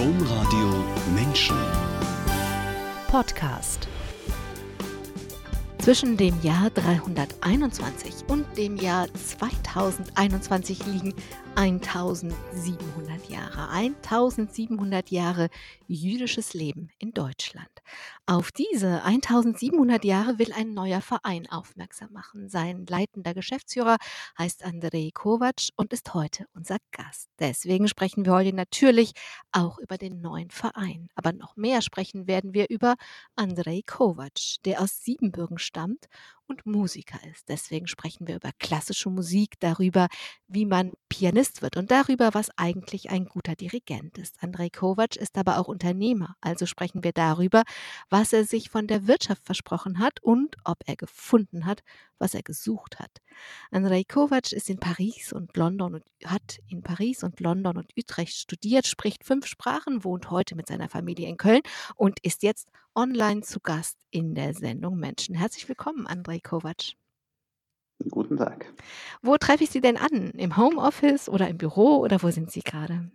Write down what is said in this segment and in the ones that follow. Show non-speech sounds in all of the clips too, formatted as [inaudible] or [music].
Domradio Menschen. Podcast. Zwischen dem Jahr 321 und dem Jahr 2021 liegen 1700 Jahre. 1700 Jahre jüdisches Leben in Deutschland. Auf diese 1700 Jahre will ein neuer Verein aufmerksam machen. Sein leitender Geschäftsführer heißt Andrei Kovac und ist heute unser Gast. Deswegen sprechen wir heute natürlich auch über den neuen Verein. Aber noch mehr sprechen werden wir über Andrei Kovac, der aus Siebenbürgen stammt und Musiker ist. Deswegen sprechen wir über klassische Musik, darüber, wie man Pianist wird und darüber, was eigentlich ein guter Dirigent ist. Andrei Kovac ist aber auch Unternehmer, also sprechen wir darüber, was er sich von der Wirtschaft versprochen hat und ob er gefunden hat, was er gesucht hat. Andrei Kovac ist in Paris und London und hat in Paris und London und Utrecht studiert, spricht fünf Sprachen, wohnt heute mit seiner Familie in Köln und ist jetzt online zu Gast in der Sendung Menschen. Herzlich willkommen, Andrei Kovac. Guten Tag. Wo treffe ich Sie denn an? Im Homeoffice oder im Büro oder wo sind Sie gerade?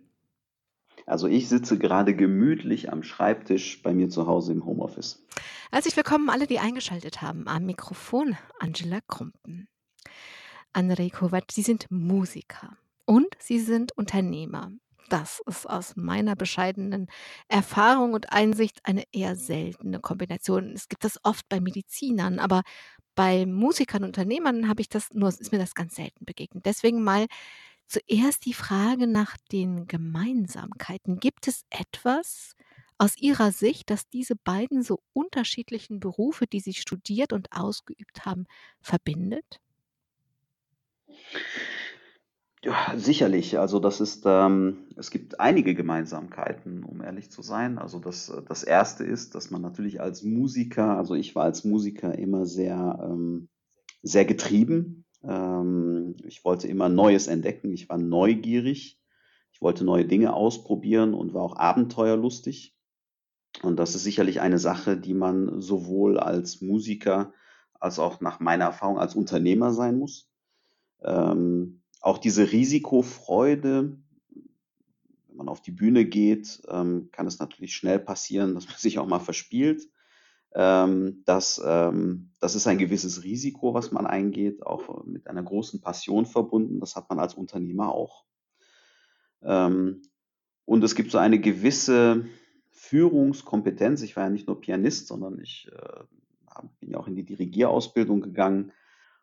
Also ich sitze gerade gemütlich am Schreibtisch bei mir zu Hause im Homeoffice. Herzlich willkommen alle, die eingeschaltet haben. Am Mikrofon Angela Krumpen. Andrei Kovac, Sie sind Musiker und Sie sind Unternehmer. Das ist aus meiner bescheidenen Erfahrung und Einsicht eine eher seltene Kombination. Es gibt das oft bei Medizinern, aber bei Musikern und Unternehmern habe ich das nur, ist mir das ganz selten begegnet. Deswegen mal zuerst die Frage nach den Gemeinsamkeiten. Gibt es etwas aus Ihrer Sicht, das diese beiden so unterschiedlichen Berufe, die Sie studiert und ausgeübt haben, verbindet? Ja, sicherlich. Also das ist, ähm, es gibt einige Gemeinsamkeiten, um ehrlich zu sein. Also das, das erste ist, dass man natürlich als Musiker, also ich war als Musiker immer sehr, ähm, sehr getrieben. Ähm, ich wollte immer Neues entdecken. Ich war neugierig. Ich wollte neue Dinge ausprobieren und war auch abenteuerlustig. Und das ist sicherlich eine Sache, die man sowohl als Musiker als auch nach meiner Erfahrung als Unternehmer sein muss. Ähm, auch diese Risikofreude, wenn man auf die Bühne geht, ähm, kann es natürlich schnell passieren, dass man [laughs] sich auch mal verspielt. Ähm, das, ähm, das ist ein gewisses Risiko, was man eingeht, auch mit einer großen Passion verbunden. Das hat man als Unternehmer auch. Ähm, und es gibt so eine gewisse Führungskompetenz. Ich war ja nicht nur Pianist, sondern ich äh, bin ja auch in die Dirigierausbildung gegangen.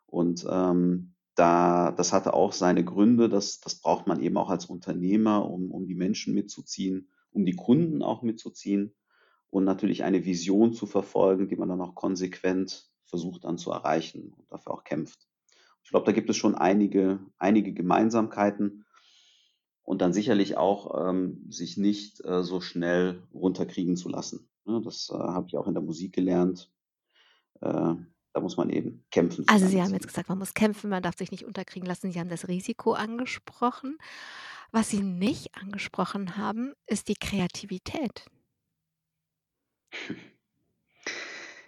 Und ähm, da, das hatte auch seine Gründe, das, das braucht man eben auch als Unternehmer, um, um die Menschen mitzuziehen, um die Kunden auch mitzuziehen und natürlich eine Vision zu verfolgen, die man dann auch konsequent versucht dann zu erreichen und dafür auch kämpft. Ich glaube, da gibt es schon einige, einige Gemeinsamkeiten und dann sicherlich auch ähm, sich nicht äh, so schnell runterkriegen zu lassen. Ja, das äh, habe ich auch in der Musik gelernt. Äh, da muss man eben kämpfen. Also Sie haben jetzt gesagt, man muss kämpfen, man darf sich nicht unterkriegen lassen. Sie haben das Risiko angesprochen. Was Sie nicht angesprochen haben, ist die Kreativität. [laughs]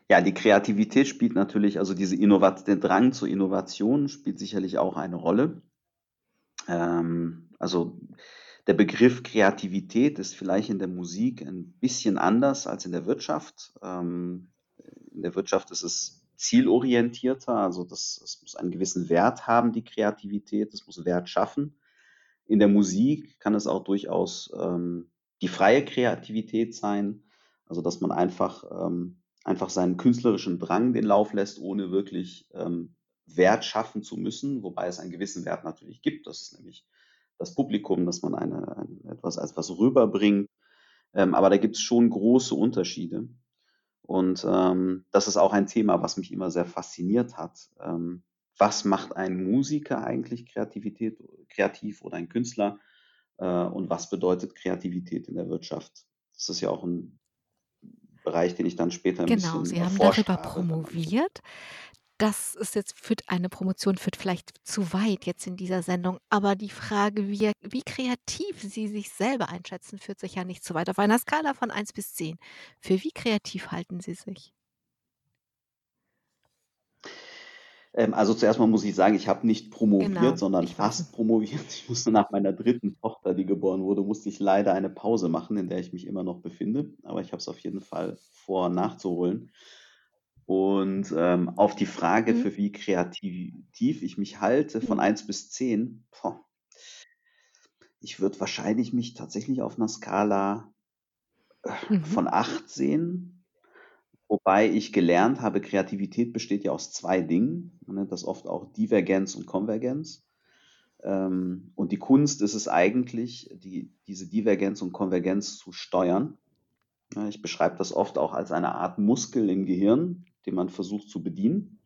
Ja, die Kreativität spielt natürlich, also diese Innovat der Drang zur Innovation spielt sicherlich auch eine Rolle. Ähm, also der Begriff Kreativität ist vielleicht in der Musik ein bisschen anders als in der Wirtschaft. Ähm, in der Wirtschaft ist es zielorientierter, also das, das muss einen gewissen Wert haben, die Kreativität, das muss Wert schaffen. In der Musik kann es auch durchaus ähm, die freie Kreativität sein, also dass man einfach, ähm, einfach seinen künstlerischen Drang den Lauf lässt, ohne wirklich ähm, Wert schaffen zu müssen, wobei es einen gewissen Wert natürlich gibt. Das ist nämlich das Publikum, dass man eine, ein, etwas als was rüberbringt. Ähm, aber da gibt es schon große Unterschiede. Und ähm, das ist auch ein Thema, was mich immer sehr fasziniert hat. Ähm, was macht ein Musiker eigentlich Kreativität, kreativ oder ein Künstler? Äh, und was bedeutet Kreativität in der Wirtschaft? Das ist ja auch ein Bereich, den ich dann später ein genau, bisschen Sie haben darüber promoviert das ist jetzt führt eine Promotion führt vielleicht zu weit jetzt in dieser Sendung, aber die Frage, wie, wie kreativ Sie sich selber einschätzen, führt sich ja nicht zu weit. Auf einer Skala von 1 bis 10. Für wie kreativ halten Sie sich? Ähm, also zuerst mal muss ich sagen, ich habe nicht promoviert, Genau, sondern fast promoviert. Ich musste nach meiner dritten Tochter, die geboren wurde, musste ich leider eine Pause machen, in der ich mich immer noch befinde. Aber ich habe es auf jeden Fall vor, nachzuholen. Und ähm, auf die Frage, Mhm. für wie kreativ ich mich halte, von Mhm. 1 bis 10, boah, ich würde wahrscheinlich mich tatsächlich auf einer Skala äh, Mhm. von 8 sehen. Wobei ich gelernt habe, Kreativität besteht ja aus zwei Dingen. Man nennt das oft auch Divergenz und Konvergenz. Ähm, und die Kunst ist es eigentlich, die, diese Divergenz und Konvergenz zu steuern. Ich beschreibe das oft auch als eine Art Muskel im Gehirn, den man versucht zu bedienen.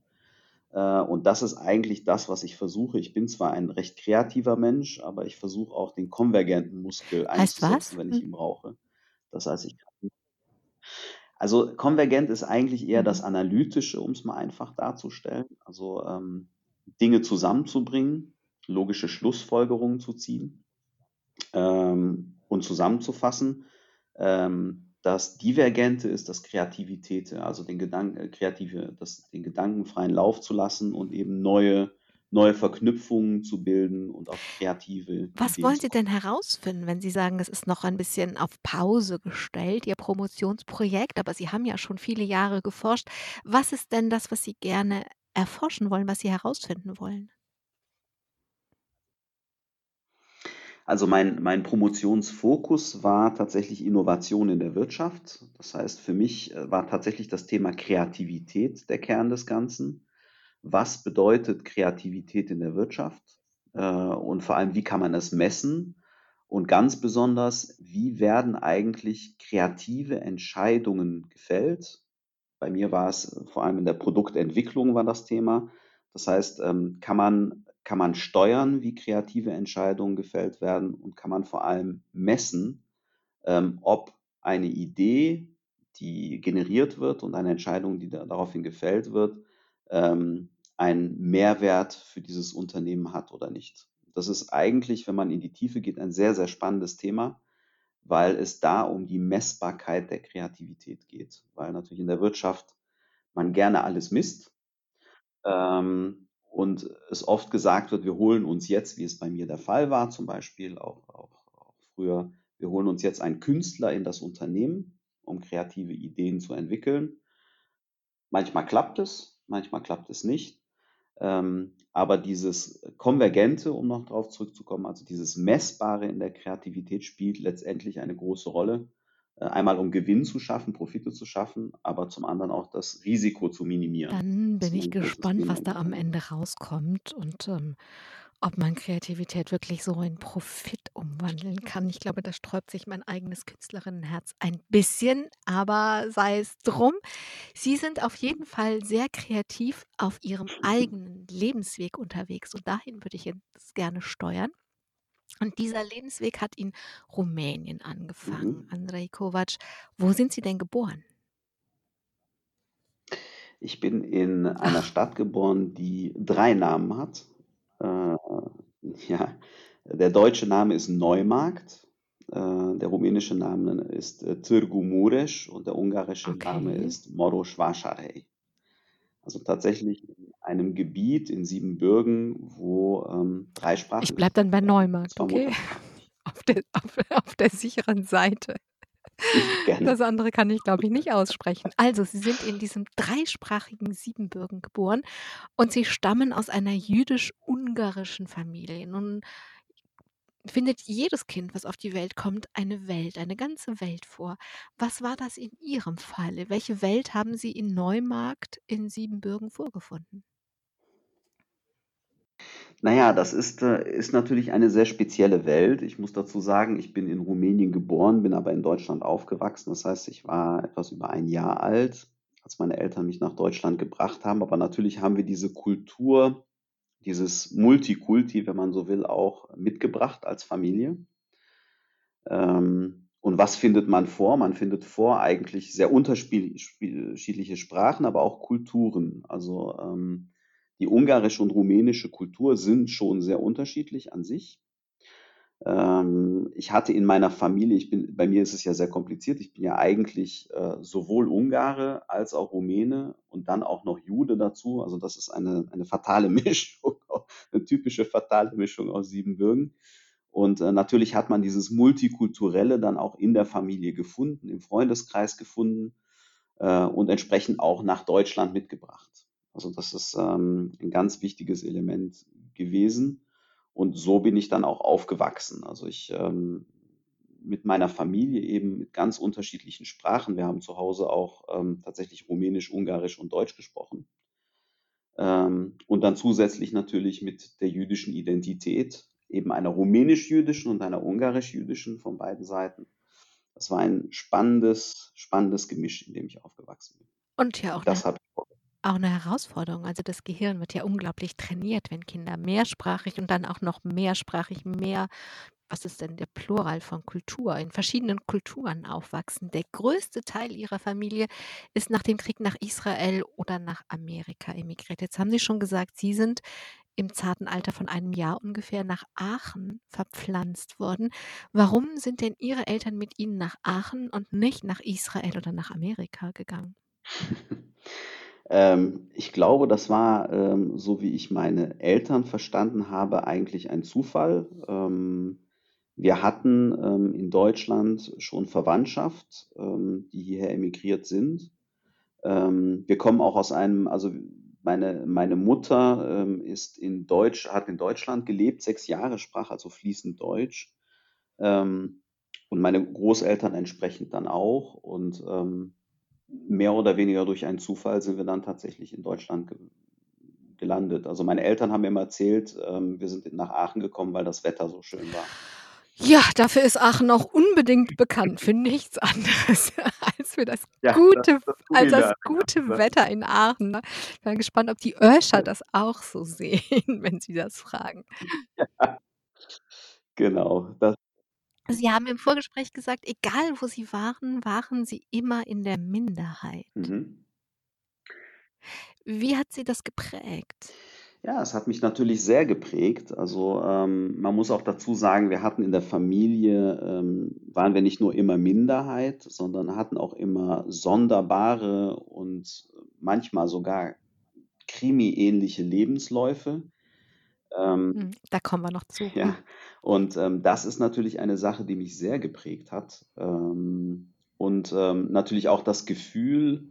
Äh, und das ist eigentlich das, was ich versuche. Ich bin zwar ein recht kreativer Mensch, aber ich versuche auch den konvergenten Muskel Heißt einzusetzen, was? wenn ich ihn brauche. Das heißt, ich kann also konvergent ist eigentlich eher das Mhm. Analytische, um es mal einfach darzustellen. Also ähm, Dinge zusammenzubringen, logische Schlussfolgerungen zu ziehen ähm, und zusammenzufassen. Ähm, das Divergente ist das Kreativität, also den Gedanken, äh, kreative, das, den Gedanken freien Lauf zu lassen und eben neue, neue Verknüpfungen zu bilden und auf kreative Was Ideen wollen Sie denn herausfinden, wenn Sie sagen, es ist noch ein bisschen auf Pause gestellt, Ihr Promotionsprojekt, aber Sie haben ja schon viele Jahre geforscht. Was ist denn das, was Sie gerne erforschen wollen, was Sie herausfinden wollen? Also mein, mein Promotionsfokus war tatsächlich Innovation in der Wirtschaft. Das heißt, für mich äh, war tatsächlich das Thema Kreativität der Kern des Ganzen. Was bedeutet Kreativität in der Wirtschaft? Äh, Und vor allem, wie kann man es messen? Und ganz besonders, wie werden eigentlich kreative Entscheidungen gefällt? Bei mir war es äh, vor allem in der Produktentwicklung war das Thema. Das heißt, ähm, kann man, kann man steuern, wie kreative Entscheidungen gefällt werden und kann man vor allem messen, ähm, ob eine Idee, die generiert wird und eine Entscheidung, die da, daraufhin gefällt wird, ähm, einen Mehrwert für dieses Unternehmen hat oder nicht. Das ist eigentlich, wenn man in die Tiefe geht, ein sehr, sehr spannendes Thema, weil es da um die Messbarkeit der Kreativität geht. Weil natürlich in der Wirtschaft man gerne alles misst ähm, und es oft gesagt wird, wir holen uns jetzt, wie es bei mir der Fall war, zum Beispiel auch, auch, auch früher, wir holen uns jetzt einen Künstler in das Unternehmen, um kreative Ideen zu entwickeln. Manchmal klappt es, manchmal klappt es nicht. Ähm, aber dieses Konvergente, um noch darauf zurückzukommen, also dieses Messbare in der Kreativität spielt letztendlich eine große Rolle. Äh, einmal um Gewinn zu schaffen, Profite zu schaffen, aber zum anderen auch das Risiko zu minimieren. Dann bin ich gespannt, was da am. Ende rauskommt und, ähm, ob man Kreativität wirklich so in Profit umwandeln kann. Ich glaube, da sträubt sich mein eigenes Künstlerinnenherz ein bisschen, aber sei es drum. Sie sind auf jeden Fall sehr kreativ auf Ihrem eigenen Lebensweg unterwegs und dahin würde ich jetzt gerne steuern. Und dieser Lebensweg hat in Rumänien angefangen. Mhm. Andrej Kovac, wo sind Sie denn geboren? Ich bin in einer Ach. Stadt geboren, die drei Namen hat. Äh, ja, der deutsche Name ist Neumarkt, äh, der rumänische Name ist äh, Târgu Mureș und der ungarische Name Okay. ist Moroș-Vașarhei. Also tatsächlich in einem Gebiet in Siebenbürgen, wo ähm, drei Sprachen Ich bleibe dann bei. Neumarkt, okay? [laughs] Auf der auf auf der sicheren Seite. [laughs] Das andere kann ich, glaube ich, nicht aussprechen. Also, Sie sind in diesem dreisprachigen Siebenbürgen geboren und Sie stammen aus einer jüdisch-ungarischen Familie. Nun findet jedes Kind, was auf die Welt kommt, eine Welt, eine ganze Welt vor. Was war das in Ihrem Falle? Welche Welt haben Sie in Neumarkt in Siebenbürgen vorgefunden? Naja, das ist, äh, ist natürlich eine sehr spezielle Welt. Ich muss dazu sagen, ich bin in Rumänien geboren, bin aber in Deutschland aufgewachsen. Das heißt, ich war etwas über ein Jahr alt, als meine Eltern mich nach Deutschland gebracht haben. Aber natürlich haben wir diese Kultur, dieses Multikulti, wenn man so will, auch mitgebracht als Familie. Ähm, und was findet man vor? Man findet vor eigentlich sehr unterschiedliche Sprachen, aber auch Kulturen. Also ähm, die ungarische und rumänische Kultur sind schon sehr unterschiedlich an sich. Ähm, ich hatte in meiner Familie, ich bin, bei mir ist es ja sehr kompliziert, ich bin ja eigentlich äh, sowohl Ungare als auch Rumäne und dann auch noch Jude dazu. Also das ist eine, eine fatale [laughs] Mischung, eine typische fatale Mischung aus Siebenbürgen. Und äh, natürlich hat man dieses Multikulturelle dann auch in der Familie gefunden, im Freundeskreis gefunden äh, und entsprechend auch nach Deutschland mitgebracht. Also das ist ähm, ein ganz wichtiges Element gewesen. Und so bin ich dann auch aufgewachsen. Also ich ähm, mit meiner Familie eben mit ganz unterschiedlichen Sprachen. Wir haben zu Hause auch ähm, tatsächlich Rumänisch, Ungarisch und Deutsch gesprochen. Ähm, und dann zusätzlich natürlich mit der jüdischen Identität, eben einer rumänisch-jüdischen und einer ungarisch-jüdischen von beiden Seiten. Das war ein spannendes, spannendes Gemisch, in dem ich aufgewachsen bin. Und ja auch Das eine, habe ich auch eine Herausforderung. Also das Gehirn wird ja unglaublich trainiert, wenn Kinder mehrsprachig und dann auch noch mehrsprachig mehr, was ist denn der Plural von Kultur, in verschiedenen Kulturen aufwachsen. Der größte Teil ihrer Familie ist nach dem Krieg nach Israel oder nach Amerika emigriert. Jetzt haben Sie schon gesagt, Sie sind im zarten Alter von einem Jahr ungefähr nach Aachen verpflanzt worden. Warum sind denn Ihre Eltern mit Ihnen nach Aachen und nicht nach Israel oder nach Amerika gegangen? [laughs] Ähm, ich glaube, das war, ähm, so wie ich meine Eltern verstanden habe, eigentlich ein Zufall. Ähm, wir hatten ähm, in Deutschland schon Verwandtschaft, ähm, die hierher emigriert sind. Ähm, wir kommen auch aus einem, also meine, meine Mutter ist in Deutsch, hat in Deutschland gelebt, sechs Jahre, sprach also fließend Deutsch. Und meine Großeltern entsprechend dann auch. Und mehr oder weniger durch einen Zufall sind wir dann tatsächlich in Deutschland ge gelandet. Also meine Eltern haben mir immer erzählt, ähm, wir sind nach Aachen gekommen, weil das Wetter so schön war. Ja, dafür ist Aachen auch unbedingt bekannt für nichts anderes [laughs] als für das Ja, gute, das, das als das gute Das, Wetter in Aachen. Ne? Ich bin gespannt, ob die Öscher das auch so [laughs] sehen, wenn sie das fragen. ja, [laughs] genau. Das, Sie haben im Vorgespräch gesagt, egal wo Sie waren, waren Sie immer in der Minderheit. mhm. Wie hat Sie das geprägt? Ja, es hat mich natürlich sehr geprägt. Also ähm, man muss auch dazu sagen, wir hatten in der Familie, ähm, waren wir nicht nur immer Minderheit, sondern hatten auch immer sonderbare und manchmal sogar krimi-ähnliche Lebensläufe. Ähm, Hm, Da kommen wir noch zu. [laughs] ja, und ähm, das ist natürlich eine Sache, die mich sehr geprägt hat. Ähm, und ähm, natürlich auch das Gefühl,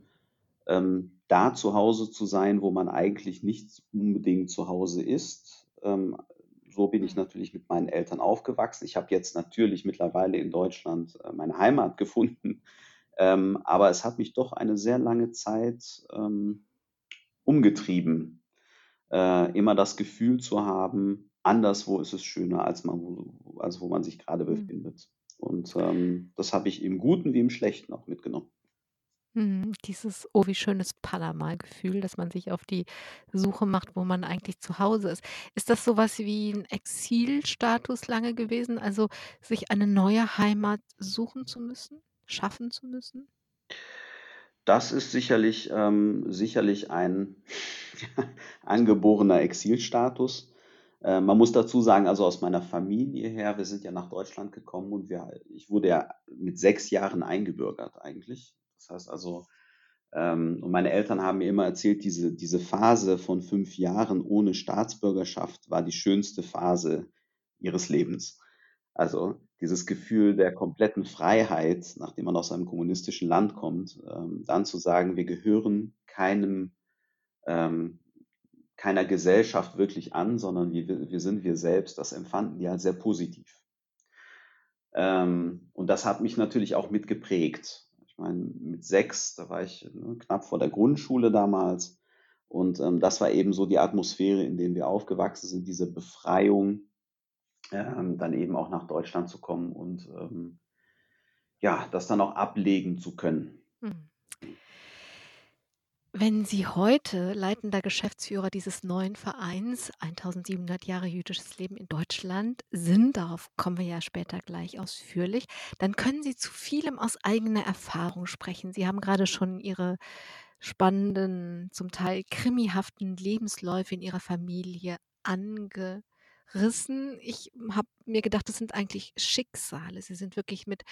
ähm, da zu Hause zu sein, wo man eigentlich nicht unbedingt zu Hause ist. Ähm, so bin ich Hm. natürlich mit meinen Eltern aufgewachsen. Ich habe jetzt natürlich mittlerweile in Deutschland äh, meine Heimat [laughs] gefunden, aber es hat mich doch eine sehr lange Zeit umgetrieben, äh, immer das Gefühl zu haben, anderswo ist es schöner, als man, wo, als wo man sich gerade Hm. befindet. Und ähm, das habe ich im Guten wie im Schlechten auch mitgenommen. Mhm, dieses „Oh, wie schönes Panama“-Gefühl, dass man sich auf die Suche macht, wo man eigentlich zu Hause ist. Ist das so was wie 'n Exilstatus lange gewesen, also sich eine neue Heimat suchen zu müssen, schaffen zu müssen? Das ist sicherlich, ähm, sicherlich ein [laughs] angeborener Exilstatus. Äh, man muss dazu sagen, also aus meiner Familie her, wir sind ja nach Deutschland gekommen und wir, ich wurde ja mit sechs Jahren eingebürgert eigentlich. Das heißt also, ähm, und meine Eltern haben mir immer erzählt, diese, diese Phase von fünf Jahren ohne Staatsbürgerschaft war die schönste Phase ihres Lebens. Also dieses Gefühl der kompletten Freiheit, nachdem man aus einem kommunistischen Land kommt, ähm, dann zu sagen, wir gehören keinem, ähm, keiner Gesellschaft wirklich an, sondern wir, wir sind wir selbst, das empfanden die als sehr positiv. Ähm, und das hat mich natürlich auch mitgeprägt. Ich meine, mit sechs, da war ich ne, knapp vor der Grundschule damals. Und ähm, das war eben so die Atmosphäre, in der wir aufgewachsen sind, diese Befreiung, ähm, dann eben auch nach Deutschland zu kommen und ähm, ja, das dann auch ablegen zu können. Mhm. Wenn Sie heute leitender Geschäftsführer dieses neuen Vereins 1700 Jahre jüdisches Leben in Deutschland sind, darauf kommen wir ja später gleich ausführlich, dann können Sie zu vielem aus eigener Erfahrung sprechen. Sie haben gerade schon Ihre spannenden, zum Teil krimihaften Lebensläufe in Ihrer Familie angerissen. Rissen. Ich habe mir gedacht, das sind eigentlich Schicksale. Sie sind wirklich mit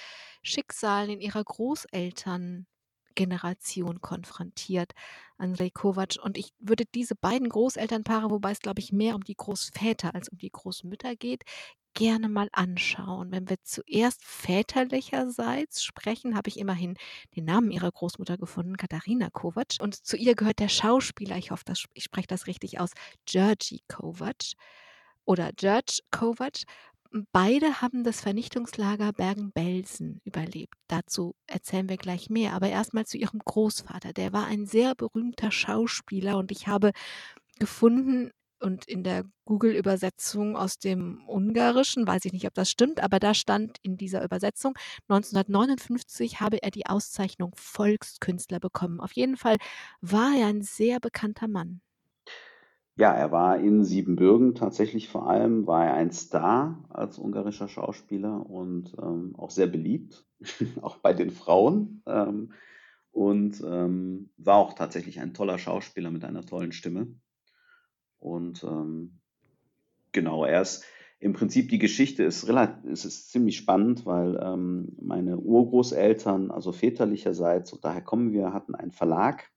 Schicksalen in ihrer Großelterngeneration konfrontiert, Andrej Kovac. Und ich würde diese beiden Großelternpaare, wobei es, glaube ich, mehr um die Großväter als um die Großmütter geht, gerne mal anschauen. Wenn wir zuerst väterlicherseits sprechen, habe ich immerhin den Namen ihrer Großmutter gefunden, Katharina Kovac. Und zu ihr gehört der Schauspieler, ich hoffe, ich spreche das richtig aus, Georgi Kovac oder George Kovac. Beide haben das Vernichtungslager Bergen-Belsen überlebt. Dazu erzählen wir gleich mehr. Aber erstmal zu ihrem Großvater. Der war ein sehr berühmter Schauspieler und ich habe gefunden, und in der Google-Übersetzung aus dem Ungarischen, weiß ich nicht, ob das stimmt, aber da stand in dieser Übersetzung, 1959 habe er die Auszeichnung Volkskünstler bekommen. Auf jeden Fall war er ein sehr bekannter Mann. Ja, er war in Siebenbürgen tatsächlich vor allem, war er ein Star als ungarischer Schauspieler und ähm, auch sehr beliebt, [laughs] auch bei den Frauen. Ähm, und ähm, war auch tatsächlich ein toller Schauspieler mit einer tollen Stimme. Und ähm, genau, er ist im Prinzip die Geschichte ist relativ, ist, ist ziemlich spannend, weil ähm, meine Urgroßeltern, also väterlicherseits, und daher kommen wir, hatten einen Verlag,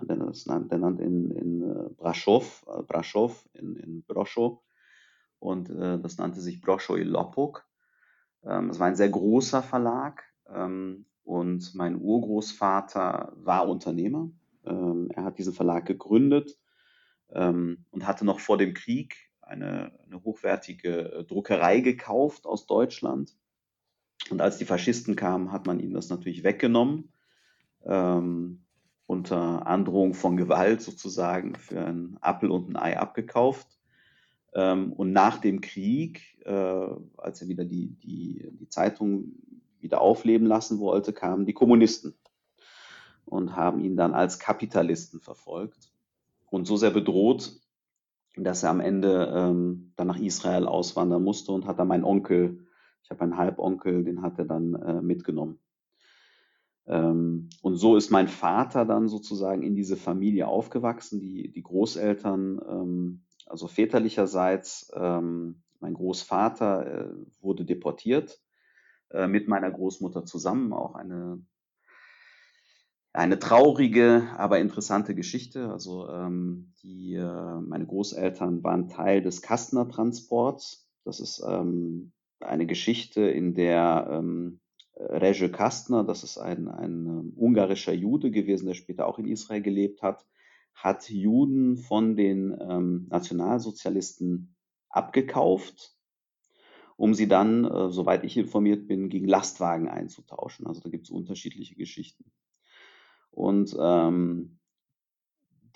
der, das, nannte in, in äh, Braschow, äh, Braschow in, in Broschow, und äh, das nannte sich Broschow i Lopok. Ähm, es war ein sehr großer Verlag ähm, und mein Urgroßvater war Unternehmer. Ähm, er hat diesen Verlag gegründet ähm, und hatte noch vor dem Krieg eine, eine hochwertige äh, Druckerei gekauft aus Deutschland. Und als die Faschisten kamen, hat man ihm das natürlich weggenommen, ähm, unter Androhung von Gewalt sozusagen für einen Apfel und ein Ei abgekauft. Ähm, und nach dem Krieg, äh, als er wieder die, die, die Zeitung wieder aufleben lassen wollte, kamen die Kommunisten und haben ihn dann als Kapitalisten verfolgt und so sehr bedroht, dass er am Ende ähm, dann nach Israel auswandern musste und hat dann meinen Onkel, ich habe einen Halbonkel, den hat er dann äh, mitgenommen. Ähm, und so ist mein Vater dann sozusagen in diese Familie aufgewachsen, die, die Großeltern, ähm, also väterlicherseits, ähm, mein Großvater äh, wurde deportiert äh, mit meiner Großmutter zusammen, auch eine eine traurige, aber interessante Geschichte. Also die, äh, meine Großeltern waren Teil des Kastner Transports. Das ist eine Geschichte, in der ähm, Reje Kastner, das ist ein, ein um, ungarischer Jude gewesen, der später auch in Israel gelebt hat, hat Juden von den ähm, Nationalsozialisten abgekauft, um sie dann, äh, soweit ich informiert bin, gegen Lastwagen einzutauschen. Also da gibt es unterschiedliche Geschichten. Und ähm,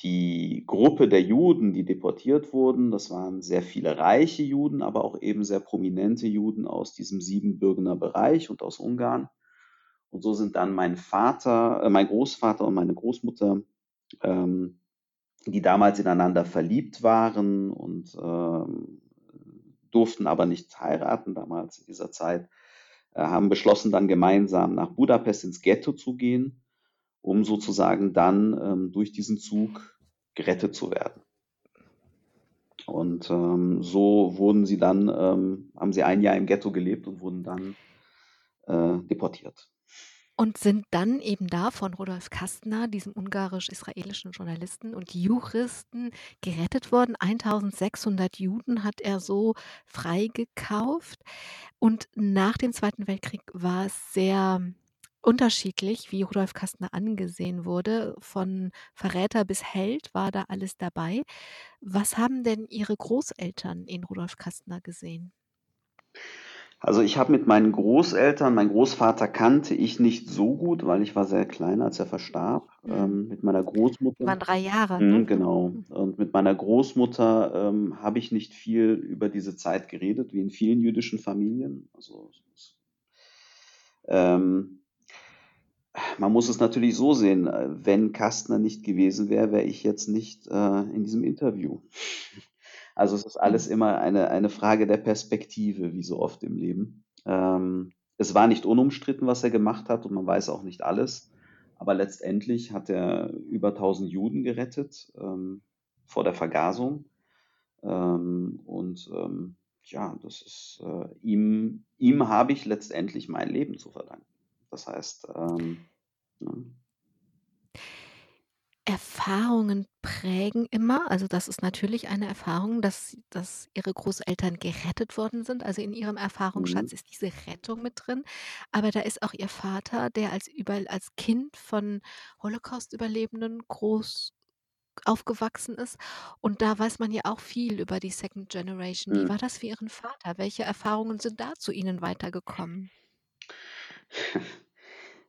die Gruppe der Juden, die deportiert wurden, das waren sehr viele reiche Juden, aber auch eben sehr prominente Juden aus diesem Siebenbürgener Bereich und aus Ungarn. Und so sind dann mein Vater, äh, mein Großvater und meine Großmutter, ähm, die damals ineinander verliebt waren und ähm, durften aber nicht heiraten damals in dieser Zeit, äh, haben beschlossen, dann gemeinsam nach Budapest ins Ghetto zu gehen um sozusagen dann ähm, durch diesen Zug gerettet zu werden. Und ähm, so wurden sie dann, ähm, haben sie ein Jahr im Ghetto gelebt und wurden dann äh, deportiert. Und sind dann eben da von Rudolf Kastner, diesem ungarisch-israelischen Journalisten und Juristen, gerettet worden. 1600 Juden hat er so freigekauft. Und nach dem Zweiten Weltkrieg war es sehr unterschiedlich, wie Rudolf Kastner angesehen wurde. Von Verräter bis Held war da alles dabei. Was haben denn Ihre Großeltern in Rudolf Kastner gesehen? Also ich habe mit meinen Großeltern, mein Großvater kannte ich nicht so gut, weil ich war sehr klein, als er verstarb. Mhm. Ähm, mit meiner Großmutter. Waren drei Jahre. Mhm, ne? Genau. Mhm. Und mit meiner Großmutter ähm, habe ich nicht viel über diese Zeit geredet, wie in vielen jüdischen Familien. Also ähm, man muss es natürlich so sehen, äh, wenn Kastner nicht gewesen wäre, wäre ich jetzt nicht äh, in diesem Interview. Also es ist alles immer eine, eine Frage der Perspektive, wie so oft im Leben. Ähm, es war nicht unumstritten, was er gemacht hat und man weiß auch nicht alles. Aber letztendlich hat er über 1000 Juden gerettet ähm, vor der Vergasung. Ähm, und ähm, ja, das ist äh, ihm, ihm habe ich letztendlich mein Leben zu verdanken. Das heißt, ähm, ne? Erfahrungen prägen immer. Also, das ist natürlich eine Erfahrung, dass dass Ihre Großeltern gerettet worden sind. Also, in Ihrem Mhm. Erfahrungsschatz ist diese Rettung mit drin. Aber da ist auch Ihr Vater, der als über als Kind von Holocaust-Überlebenden groß aufgewachsen ist. Und da weiß man ja auch viel über die Second Generation. Wie war Mhm. das für Ihren Vater? Welche Erfahrungen sind da zu Ihnen weitergekommen? [laughs]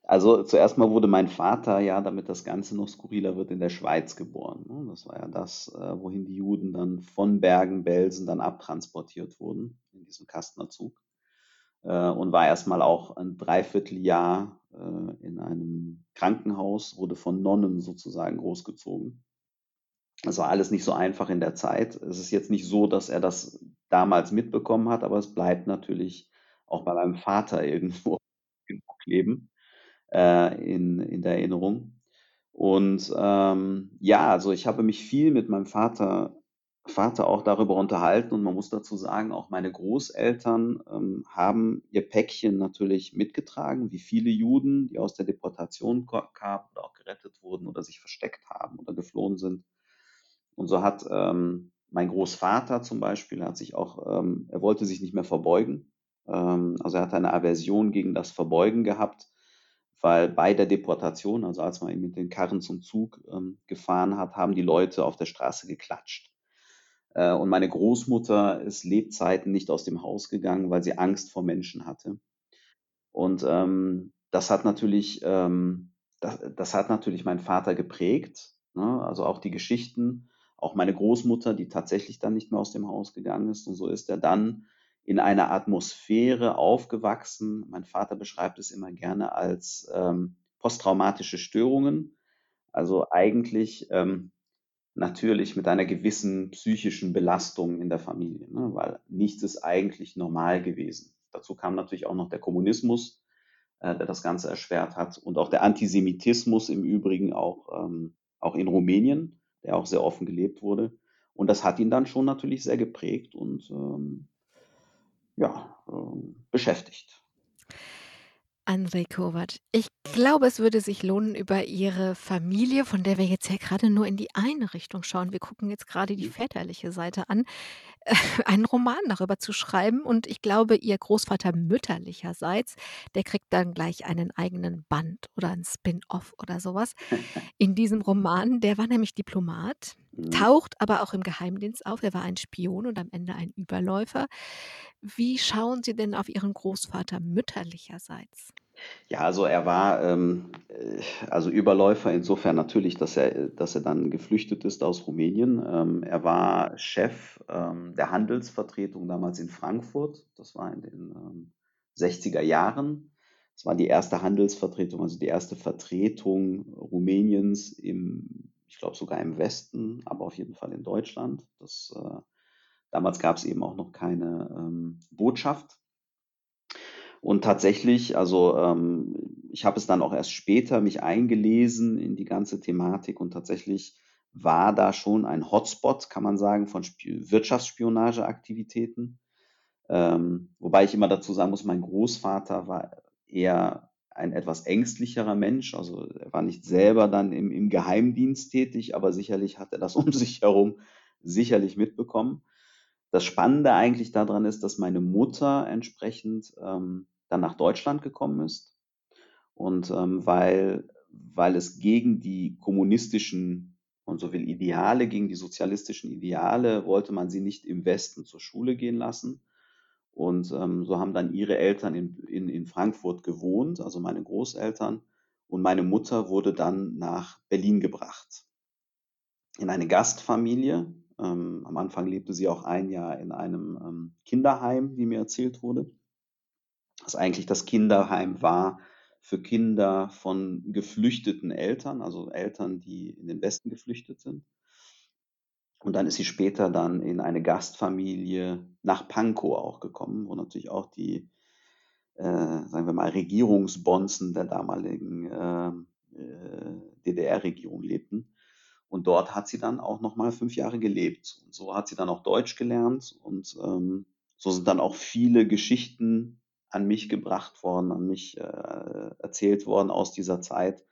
Also, zuerst mal wurde mein Vater ja, damit das Ganze noch skurriler wird, in der Schweiz geboren, ne? Das war ja das, äh, wohin die Juden dann von Bergen-Belsen dann abtransportiert wurden in diesem Kastnerzug. Äh, und war erst mal auch ein Dreivierteljahr, äh, in einem Krankenhaus, wurde von Nonnen sozusagen großgezogen. Das war alles nicht so einfach in der Zeit. Es ist jetzt nicht so, dass er das damals mitbekommen hat, aber es bleibt natürlich auch bei meinem Vater [laughs] irgendwo kleben, äh, in in der Erinnerung. Und, ähm, ja, also, ich habe mich viel mit meinem Vater Vater auch darüber unterhalten und man muss dazu sagen, auch meine Großeltern, ähm, haben ihr Päckchen natürlich mitgetragen, wie viele Juden, die aus der Deportation kamen oder auch gerettet wurden oder sich versteckt haben oder geflohen sind. Und so hat, ähm, mein Großvater zum Beispiel hat sich auch ähm, er wollte sich nicht mehr verbeugen. Ähm, also, er hatte eine Aversion gegen das Verbeugen gehabt, weil bei der Deportation, also, als man ihn mit den Karren zum Zug, ähm, gefahren hat, haben die Leute auf der Straße geklatscht. Äh, und meine Großmutter ist Lebzeiten nicht aus dem Haus gegangen, weil sie Angst vor Menschen hatte. Und, ähm, das hat natürlich ähm, das das hat natürlich meinen Vater geprägt, ne? Also, auch die Geschichten, auch meine Großmutter, die tatsächlich dann nicht mehr aus dem Haus gegangen ist. Und so ist er dann in einer Atmosphäre aufgewachsen. Mein Vater beschreibt es immer gerne als, ähm, posttraumatische Störungen. Also, eigentlich, ähm, natürlich mit einer gewissen psychischen Belastung in der Familie, ne, weil nichts ist eigentlich normal gewesen. Dazu kam natürlich auch noch der Kommunismus, äh, der das Ganze erschwert hat und auch der Antisemitismus im Übrigen auch ähm, auch in Rumänien, der auch sehr offen gelebt wurde. Und das hat ihn dann schon natürlich sehr geprägt und, ähm ja, ähm, beschäftigt. André Kovac. Ich glaube, es würde sich lohnen, über Ihre Familie, von der wir jetzt ja grade nur in die eine Richtung schauen wir gucken jetzt grade die Mhm. väterliche Seite an, [laughs] einen Roman darüber zu schreiben. Und ich glaube, Ihr Großvater mütterlicherseits, der kriegt dann gleich einen eigenen Band oder 'n Spin-off oder so was. [laughs] In diesem Roman der war nämlich Diplomat, Mhm. taucht aber auch im Geheimdienst auf. Er war ein Spion und am Ende ein Überläufer. Wie schauen Sie denn auf Ihren Großvater mütterlicherseits? Ja, also, er war, ähm, äh, also, Überläufer insofern natürlich, dass er dass er dann geflüchtet ist aus Rumänien. Ähm, er war Chef, ähm, der Handelsvertretung damals in Frankfurt. Das war in den, ähm, 60er Jahren. Das war die erste Handelsvertretung, also, die erste Vertretung Rumäniens im ich glaube sogar im Westen, aber auf jeden Fall in Deutschland. Das, äh damals gab's eben auch noch keine, ähm, Botschaft. Und tatsächlich, also, ähm, ich habe es dann auch erst später mich eingelesen in die ganze Thematik und tatsächlich war da schon ein Hotspot, kann man sagen, von Spi Wirtschaftsspionageaktivitäten. Ähm, wobei ich immer dazu sagen muss, mein Großvater war eher ein etwas ängstlicherer Mensch. Also, er war nicht selber dann im im Geheimdienst tätig, aber sicherlich hat er das [laughs] um sich herum sicherlich mitbekommen. Das Spannende eigentlich da dran ist, dass meine Mutter entsprechend, ähm, dann nach Deutschland gekommen ist. Und, ähm, weil weil es gegen die kommunistischen, man so will, Ideale gegen die sozialistischen Ideale wollte man sie nicht im Westen zur Schule gehen lassen. Und, ähm, so haben dann ihre Eltern in in in Frankfurt gewohnt, also, meine Großeltern. Und meine Mutter wurde dann nach Berlin gebracht in eine Gastfamilie. Ähm, am Anfang lebte sie auch ein Jahr in einem, ähm, Kinderheim, wie mir erzählt wurde was eigentlich das Kinderheim war für Kinder von geflüchteten Eltern, also, Eltern, die in den Westen geflüchtet sind. Und dann ist sie später dann in eine Gastfamilie nach Pankow auch gekommen, wo natürlich auch die, äh, sagen wir mal, Regierungsbonzen der damaligen, ähm, äh, DDR-Regierung lebten. Und dort hat sie dann auch nochmal fünf Jahre gelebt. Und so hat sie dann auch Deutsch gelernt und ähm, so sind dann auch viele Geschichten an mich gebracht worden, an mich äh, erzählt worden aus dieser Zeit.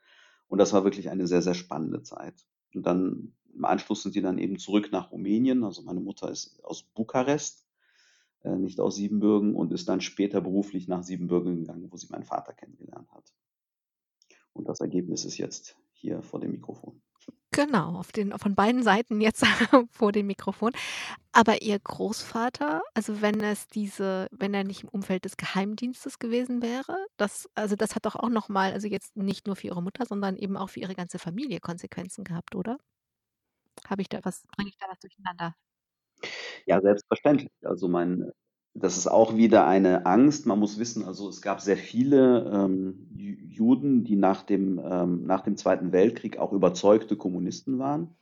Und das war wirklich eine sehr, sehr spannende Zeit. Und dann im Anschluss sind die dann eben zurück nach Rumänien. Also meine Mutter ist aus Bukarest, äh, nicht aus Siebenbürgen und ist dann später beruflich nach Siebenbürgen gegangen, wo sie meinen Vater kennengelernt hat. Und das Ergebnis ist jetzt hier vor dem Mikrofon. Genau, auf den von beiden Seiten jetzt [laughs] vor dem Mikrofon. Aber Ihr Großvater, also wenn es diese wenn er nicht im Umfeld des Geheimdienstes gewesen wäre, das also das hat doch auch noch mal also jetzt nicht nur für Ihre Mutter, sondern eben auch für Ihre ganze Familie Konsequenzen gehabt, oder? Habe ich da was bringe ich da was durcheinander? Ja, selbstverständlich. Also mein das ist auch wieder eine Angst. Man muss wissen, also es gab sehr viele ähm, Juden, die nach dem, ähm, nach dem Zweiten Weltkrieg auch überzeugte Kommunisten waren.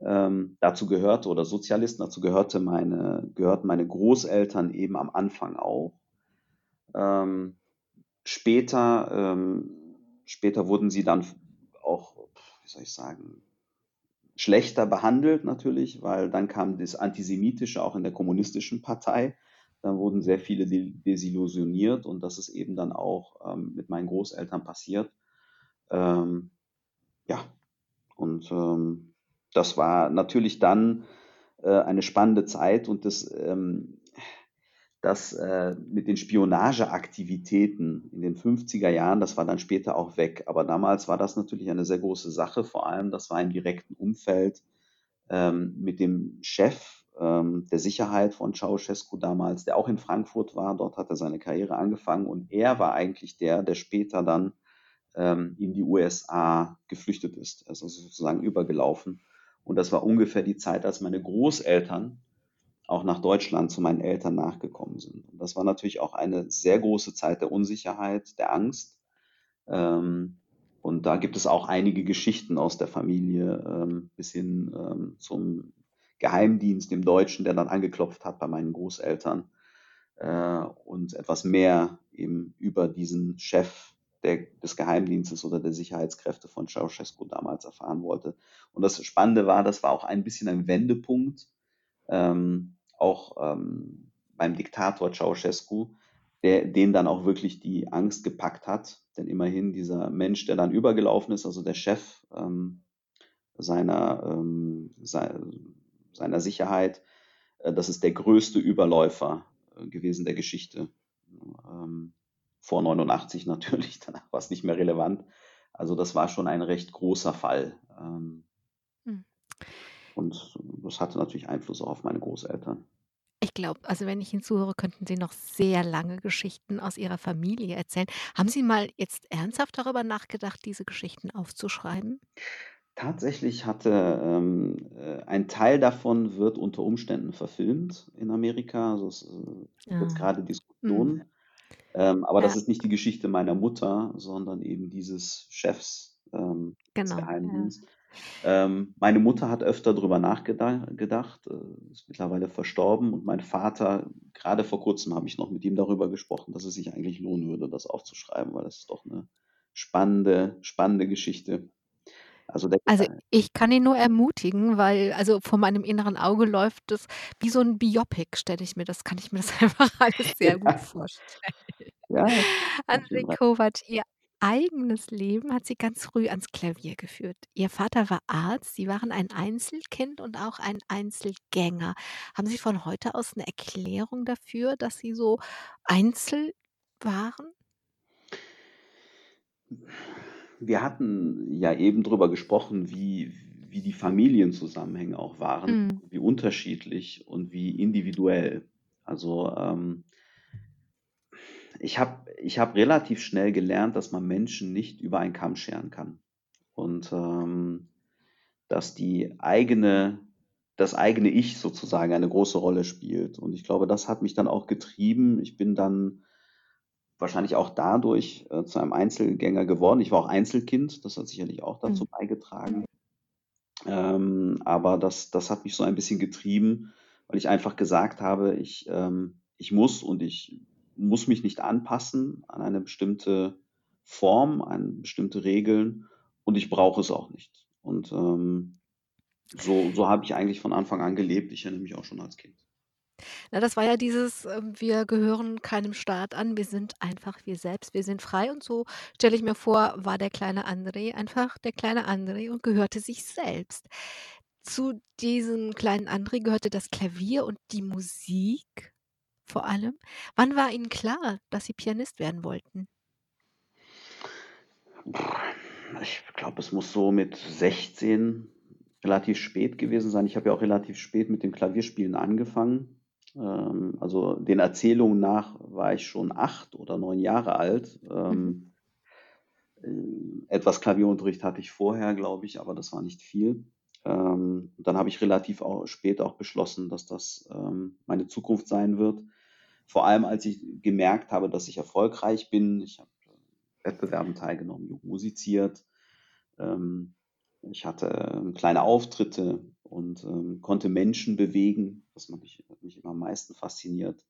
Ähm, dazu gehörte, oder Sozialisten, dazu gehörte meine, gehörten meine Großeltern eben am Anfang auch. Ähm, später, ähm, später wurden sie dann auch, wie soll ich sagen, schlechter behandelt natürlich, weil dann kam das Antisemitische auch in der kommunistischen Partei. Dann wurden sehr viele desillusioniert und das ist eben dann auch ähm, mit meinen Großeltern passiert. Ähm, ja, und ähm, das war natürlich dann äh, eine spannende Zeit und das, ähm, das äh, mit den Spionageaktivitäten in den 50er Jahren, das war dann später auch weg. Aber damals war das natürlich eine sehr große Sache, vor allem das war im direkten Umfeld ähm, mit dem Chef ähm, der Sicherheit von Ceausescu damals, der auch in Frankfurt war. Dort hat er seine Karriere angefangen und er war eigentlich der, der später dann ähm, in die USA geflüchtet ist. Also sozusagen übergelaufen. Und das war ungefähr die Zeit, als meine Großeltern auch nach Deutschland zu meinen Eltern nachgekommen sind. Und das war natürlich auch eine sehr große Zeit der Unsicherheit, der Angst. Ähm, und da gibt es auch einige Geschichten aus der Familie ähm, bis hin ähm, zum Geheimdienst, dem Deutschen, der dann angeklopft hat bei meinen Großeltern äh, und etwas mehr eben über diesen Chef der, des Geheimdienstes oder der Sicherheitskräfte von Ceausescu damals erfahren wollte. Und das Spannende war, das war auch ein bisschen ein Wendepunkt, ähm, auch ähm, beim Diktator Ceausescu, der, den dann auch wirklich die Angst gepackt hat. Denn immerhin dieser Mensch, der dann übergelaufen ist, also der Chef ähm, seiner, ähm, seiner seiner Sicherheit. Äh, das ist der größte Überläufer äh, gewesen der Geschichte. Ähm, vor 89 [laughs] natürlich, danach war es nicht mehr relevant. Also das war schon ein recht großer Fall. Ähm, hm. Und das hatte natürlich Einfluss auch auf meine Großeltern. Ich glaube, also wenn ich Ihnen zuhöre, könnten Sie noch sehr lange Geschichten aus Ihrer Familie erzählen. Haben Sie mal jetzt ernsthaft darüber nachgedacht, diese Geschichten aufzuschreiben? Tatsächlich hatte ähm, äh, ein Teil davon wird unter Umständen verfilmt in Amerika. Also es äh, gibt Ah. gerade Mhm. Diskussionen. Ähm, aber das Ja. ist nicht die Geschichte meiner Mutter, sondern eben dieses Chefs ähm, des Genau, ja. Geheimdienstes. Ähm, meine Mutter hat öfter drüber nachgedacht, äh, ist mittlerweile verstorben und mein Vater, gerade vor kurzem habe ich noch mit ihm darüber gesprochen, dass es sich eigentlich lohnen würde, das aufzuschreiben, weil das ist doch eine spannende, spannende Geschichte. Also Also, ich kann ihn nur ermutigen, weil also vor meinem inneren Auge läuft das wie so 'n Biopic, stelle ich mir das kann ich mir das [laughs] einfach alles sehr gut vorstellen. Ja, André. Kovacs, Ihr eigenes Leben hat Sie ganz früh ans Klavier geführt. Ihr Vater war Arzt, Sie waren ein Einzelkind und auch ein Einzelgänger. Haben Sie von heute aus 'ne Erklärung dafür, dass Sie so Einzel waren? Wir hatten ja eben drüber gesprochen, wie wie die Familienzusammenhänge auch waren, Mhm. wie unterschiedlich und wie individuell. Also, ähm ich habe ich habe relativ schnell gelernt, dass man Menschen nicht über einen Kamm scheren kann und, ähm, dass die eigene das eigene Ich sozusagen eine große Rolle spielt. Und ich glaube, das hat mich dann auch getrieben. Ich bin dann wahrscheinlich auch dadurch, äh, zu einem Einzelgänger geworden. Ich war auch Einzelkind, das hat sicherlich auch dazu Mhm. beigetragen. Ähm, aber das das hat mich so ein bisschen getrieben, weil ich einfach gesagt habe: „Ich ähm, ich muss und ich muss mich nicht anpassen an eine bestimmte Form, an bestimmte Regeln und ich brauche es auch nicht.“ Und ähm, so, so habe ich eigentlich von Anfang an gelebt. Ich erinnere mich auch schon als Kind. Na, das war ja dieses, ähm, wir gehören keinem Staat an, wir sind einfach wir selbst, wir sind frei und so stelle ich mir vor, war der kleine André einfach der kleine André und gehörte sich selbst. Zu diesem kleinen André gehörte das Klavier und die Musik vor allem. Wann war Ihnen klar, dass Sie Pianist werden wollten? Ich glaube, es muss so mit 16 relativ spät gewesen sein. Ich habe ja auch relativ spät mit dem Klavierspielen angefangen. Ähm, also den Erzählungen nach war ich schon acht oder neun Jahre alt. Ähm, äh, etwas Klavierunterricht hatte ich vorher, glaube ich, aber das war nicht viel. Ähm, dann habe ich relativ auch, spät auch beschlossen, dass das ähm, meine Zukunft sein wird. Vor allem, als ich gemerkt habe, dass ich erfolgreich bin. Ich habe Wettbewerben teilgenommen, musiziert. Ähm, ich hatte ähm, kleine Auftritte und ähm, konnte Menschen bewegen, was mich, mich immer am meisten fasziniert.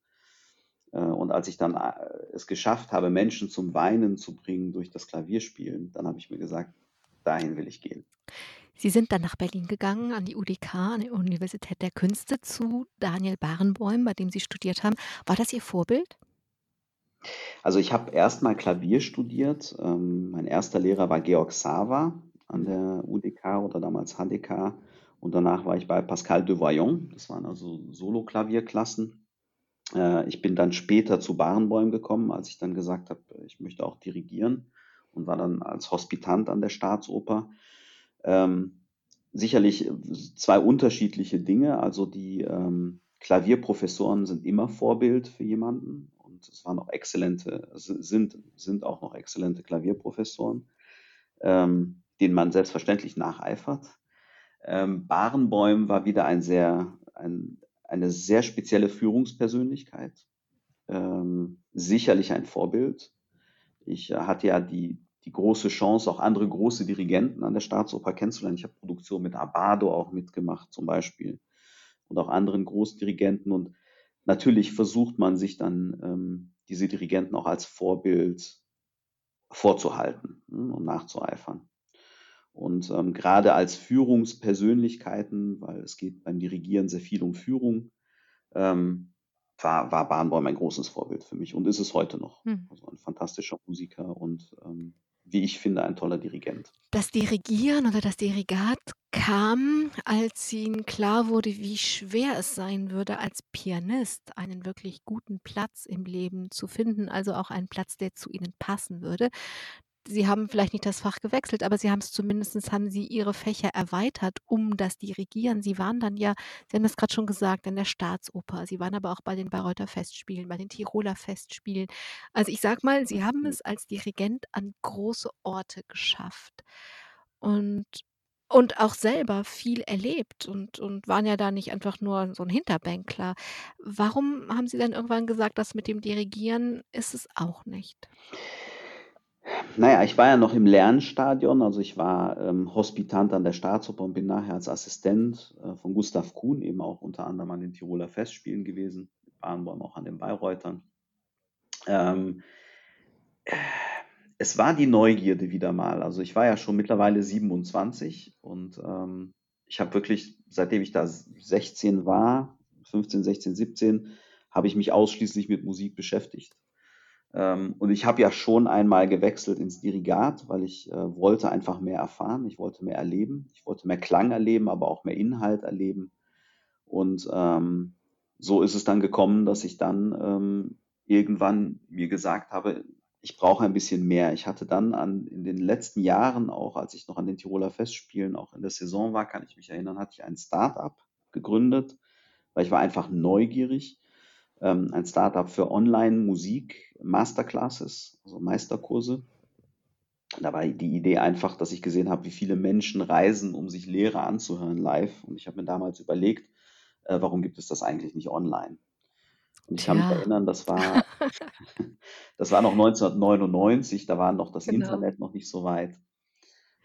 Äh, und als ich dann äh, es geschafft habe, Menschen zum Weinen zu bringen durch das Klavierspielen, dann habe ich mir gesagt, dahin will ich gehen. Sie sind dann nach Berlin gegangen, an die UDK, an die Universität der Künste, zu Daniel Barenboim, bei dem Sie studiert haben. War das Ihr Vorbild? Also ich habe erst mal Klavier studiert. Ähm, mein erster Lehrer war Georg Sava an der UDK oder damals HDK. Und danach war ich bei Pascal de Voyon. Das waren also Solo-Klavierklassen. Äh, ich bin dann später zu Barenboim gekommen, als ich dann gesagt habe, ich möchte auch dirigieren und war dann als Hospitant an der Staatsoper. Ähm, sicherlich zwei unterschiedliche Dinge. Also die ähm, Klavierprofessoren sind immer Vorbild für jemanden und es waren auch exzellente, sind, sind auch noch exzellente Klavierprofessoren, ähm, denen man selbstverständlich nacheifert. Ähm, Barenbäum war wieder ein sehr, ein, eine sehr spezielle Führungspersönlichkeit, ähm, sicherlich ein Vorbild. Ich äh, hatte ja die, die große Chance, auch andere große Dirigenten an der Staatsoper kennenzulernen. Ich habe Produktion mit Abado auch mitgemacht zum Beispiel und auch anderen Großdirigenten und natürlich versucht man sich dann ähm, diese Dirigenten auch als Vorbild vorzuhalten hm, und nachzueifern. Und ähm, gerade als Führungspersönlichkeiten, weil es geht beim Dirigieren sehr viel um Führung, ähm, war, war Bahnbaum ein großes Vorbild für mich und ist es heute noch. Hm. Also ein fantastischer Musiker und ähm, wie ich finde, ein toller Dirigent. Das Dirigieren oder das Dirigat kam, als Ihnen klar wurde, wie schwer es sein würde, als Pianist einen wirklich guten Platz im Leben zu finden, also auch einen Platz, der zu Ihnen passen würde. Sie haben vielleicht nicht das Fach gewechselt, aber Sie haben es zumindest haben Sie Ihre Fächer erweitert um das Dirigieren. Sie waren dann ja, Sie haben das gerade schon gesagt, in der Staatsoper. Sie waren aber auch bei den Bayreuther Festspielen, bei den Tiroler Festspielen. Also ich sag mal, Sie haben es als Dirigent an große Orte geschafft und und auch selber viel erlebt und und waren ja da nicht einfach nur so ein Hinterbänkler. Warum haben Sie dann irgendwann gesagt, das mit dem Dirigieren ist es auch nicht? Naja, ich war ja noch im Lernstadion, also ich war ähm, Hospitant an der Staatsoper und bin nachher als Assistent äh, von Gustav Kuhn eben auch unter anderem an den Tiroler Festspielen gewesen, Bahnbaum auch an den Bayreutern. Ähm, es war die Neugierde wieder mal. Also ich war ja schon mittlerweile 27 und ähm, ich habe wirklich, seitdem ich da 16 war, 15, 16, 17, habe ich mich ausschließlich mit Musik beschäftigt. Ähm, und ich habe ja schon einmal gewechselt ins Dirigat, weil ich äh, wollte einfach mehr erfahren, ich wollte mehr erleben, ich wollte mehr Klang erleben, aber auch mehr Inhalt erleben. Und ähm, so ist es dann gekommen, dass ich dann ähm, irgendwann mir gesagt habe, ich brauche ein bisschen mehr. Ich hatte dann an, in den letzten Jahren, auch als ich noch an den Tiroler Festspielen, auch in der Saison war, kann ich mich erinnern, hatte ich ein Start-up gegründet, weil ich war einfach neugierig ähm, ein Startup für Online-Musik-Masterclasses, also Meisterkurse. Da war die Idee einfach, dass ich gesehen habe, wie viele Menschen reisen, um sich Lehre anzuhören live. Und ich habe mir damals überlegt, äh, warum gibt es das eigentlich nicht online? Und ich kann mich erinnern, das war, [laughs] [laughs] das war noch 1999, da war noch das genau. Internet noch nicht so weit.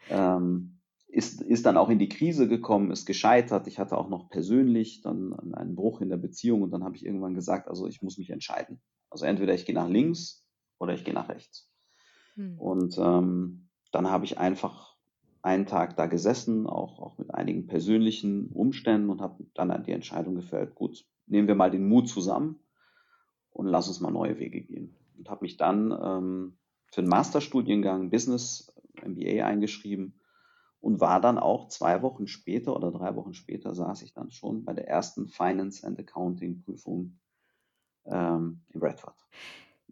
Ähm, ist, ist dann auch in die Krise gekommen, ist gescheitert. Ich hatte auch noch persönlich dann einen Bruch in der Beziehung und dann habe ich irgendwann gesagt, also ich muss mich entscheiden. Also entweder ich gehe nach links oder ich gehe nach rechts. Hm. Und ähm, dann habe ich einfach einen Tag da gesessen, auch, auch mit einigen persönlichen Umständen und habe dann die Entscheidung gefällt, gut, nehmen wir mal den Mut zusammen und lass uns mal neue Wege gehen. Und habe mich dann ähm, für den Masterstudiengang Business MBA eingeschrieben und war dann auch zwei Wochen später oder drei Wochen später saß ich dann schon bei der ersten Finance and Accounting Prüfung ähm, in Bradford.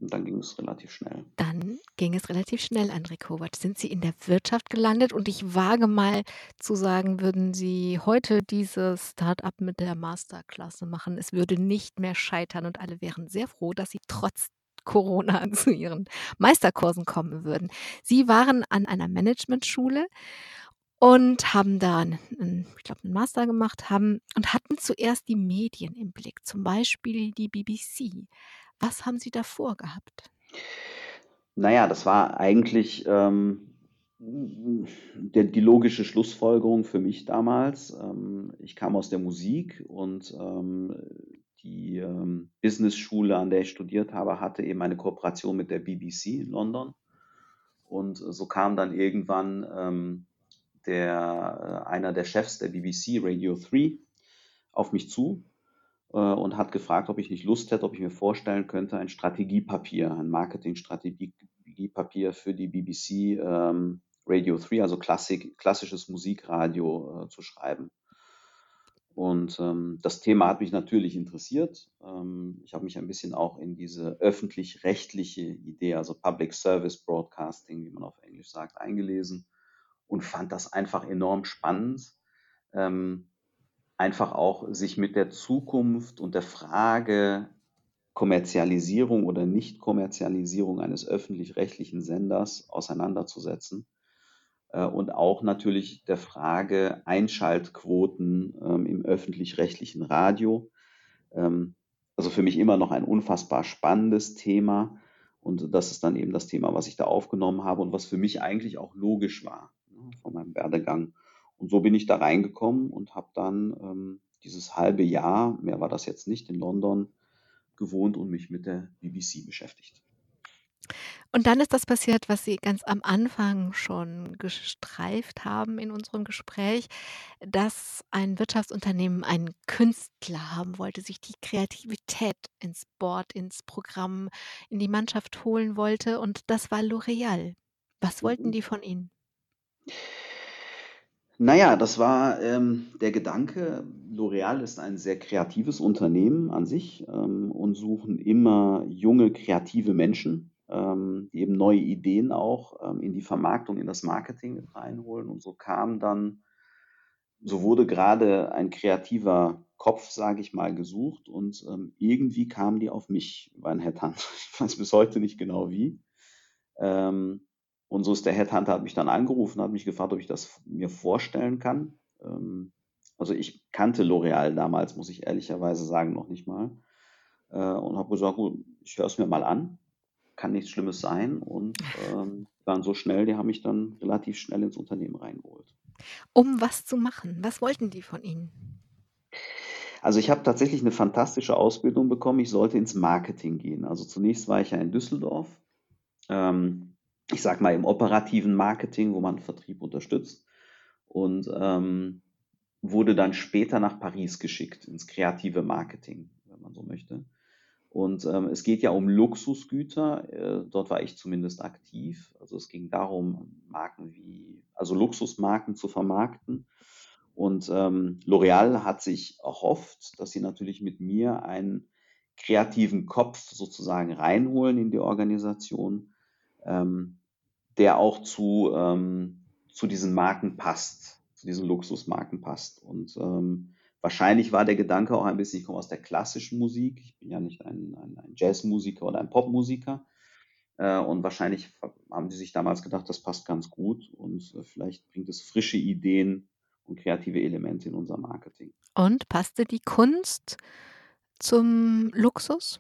Und dann ging es relativ schnell. Dann ging es relativ schnell, André Kovac. Sind Sie in der Wirtschaft gelandet? Und ich wage mal zu sagen, würden Sie heute dieses Start-up mit der Masterklasse machen, es würde nicht mehr scheitern und alle wären sehr froh, dass Sie trotz Corona [laughs] zu Ihren Meisterkursen kommen würden. Sie waren an einer Managementschule und haben da 'n 'n ich glaube, 'n Master gemacht, haben und hatten zuerst die Medien im Blick, zum Beispiel die BBC. Was haben Sie da vorgehabt? Na ja, das war eigentlich, ähm, der die logische Schlussfolgerung für mich damals. Ähm, ich kam aus der Musik und, ähm, die, ähm, Businessschule, an der ich studiert habe, hatte eben eine Kooperation mit der BBC in London. Und so kam dann irgendwann, ähm, der äh, einer der Chefs der BBC, Radio 3, auf mich zu äh, und hat gefragt, ob ich nicht Lust hätte, ob ich mir vorstellen könnte, ein Strategiepapier, ein Marketingstrategiepapier für die BBC ähm, Radio 3, also Klassik, klassisches Musikradio äh, zu schreiben. Und ähm, das Thema hat mich natürlich interessiert. Ähm, ich habe mich ein bisschen auch in diese öffentlich-rechtliche Idee, also Public Service Broadcasting, wie man auf Englisch sagt, eingelesen und fand das einfach enorm spannend. Ähm, einfach auch sich mit der Zukunft und der Frage Kommerzialisierung oder Nicht-Kommerzialisierung eines öffentlich-rechtlichen Senders auseinanderzusetzen. Äh, und auch natürlich der Frage Einschaltquoten ähm, im öffentlich-rechtlichen Radio. Ähm, also für mich immer noch ein unfassbar spannendes Thema. Und das ist dann eben das Thema, was ich da aufgenommen habe und was für mich eigentlich auch logisch war von meinem Werdegang. Und so bin ich da reingekommen und habe dann ähm, dieses halbe Jahr, mehr war das jetzt nicht, in London gewohnt und mich mit der BBC beschäftigt. Und dann ist das passiert, was Sie ganz am Anfang schon gestreift haben in unserem Gespräch, dass ein Wirtschaftsunternehmen einen Künstler haben wollte, sich die Kreativität ins Board, ins Programm, in die Mannschaft holen wollte und das war L'Oréal. Was wollten Mhm. die von Ihnen? Naja, das war ähm, der Gedanke, L'Oréal ist ein sehr kreatives Unternehmen an sich ähm, und suchen immer junge, kreative Menschen, ähm, die eben neue Ideen auch ähm, in die Vermarktung, in das Marketing mit reinholen. Und so kam dann, so wurde gerade ein kreativer Kopf, sage ich mal, gesucht und ähm, irgendwie kamen die auf mich über einen Headhunt. [laughs] Ich weiß bis heute nicht genau wie. Ähm, und so ist der Headhunter hat mich dann angerufen, hat mich gefragt, ob ich das mir vorstellen kann. Ähm, also ich kannte L'Oreal damals, muss ich ehrlicherweise sagen, noch nicht mal. Äh, und habe gesagt, gut, ich höre es mir mal an. Kann nichts Schlimmes sein. Und ähm, dann so schnell, die haben mich dann relativ schnell ins Unternehmen reingeholt. Um was zu machen? Was wollten die von Ihnen? Also ich habe tatsächlich eine fantastische Ausbildung bekommen. Ich sollte ins Marketing gehen. Also zunächst war ich ja in Düsseldorf. Ähm, ich sag mal, im operativen Marketing, wo man Vertrieb unterstützt. Und ähm, wurde dann später nach Paris geschickt, ins kreative Marketing, wenn man so möchte. Und ähm, es geht ja um Luxusgüter. Äh, dort war ich zumindest aktiv. Also es ging darum, Marken wie, also Luxusmarken zu vermarkten. Und ähm, L'Oreal hat sich erhofft, dass sie natürlich mit mir einen kreativen Kopf sozusagen reinholen in die Organisation, ähm, der auch zu, ähm, zu diesen Marken passt, zu diesen Luxusmarken passt. Und ähm, wahrscheinlich war der Gedanke auch ein bisschen, ich komme aus der klassischen Musik, ich bin ja nicht ein, ein, ein Jazzmusiker oder ein Popmusiker. Äh, und wahrscheinlich haben sie sich damals gedacht, das passt ganz gut und äh, vielleicht bringt es frische Ideen und kreative Elemente in unser Marketing. Und passte die Kunst zum Luxus?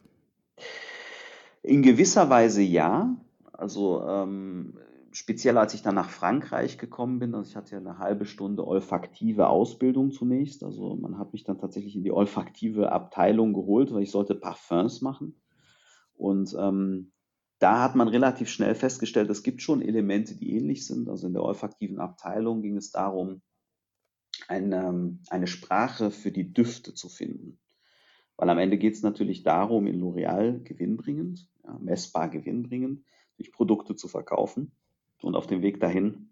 In gewisser Weise ja. Also ähm, speziell als ich dann nach Frankreich gekommen bin, also ich hatte ja eine halbe Stunde olfaktive Ausbildung zunächst. Also man hat mich dann tatsächlich in die olfaktive Abteilung geholt, weil ich sollte Parfums machen. Und ähm, da hat man relativ schnell festgestellt, es gibt schon Elemente, die ähnlich sind. Also in der olfaktiven Abteilung ging es darum, eine, ähm, eine Sprache für die Düfte zu finden. Weil am Ende geht es natürlich darum, in L'Oreal gewinnbringend, ja, messbar gewinnbringend, durch Produkte zu verkaufen und auf dem Weg dahin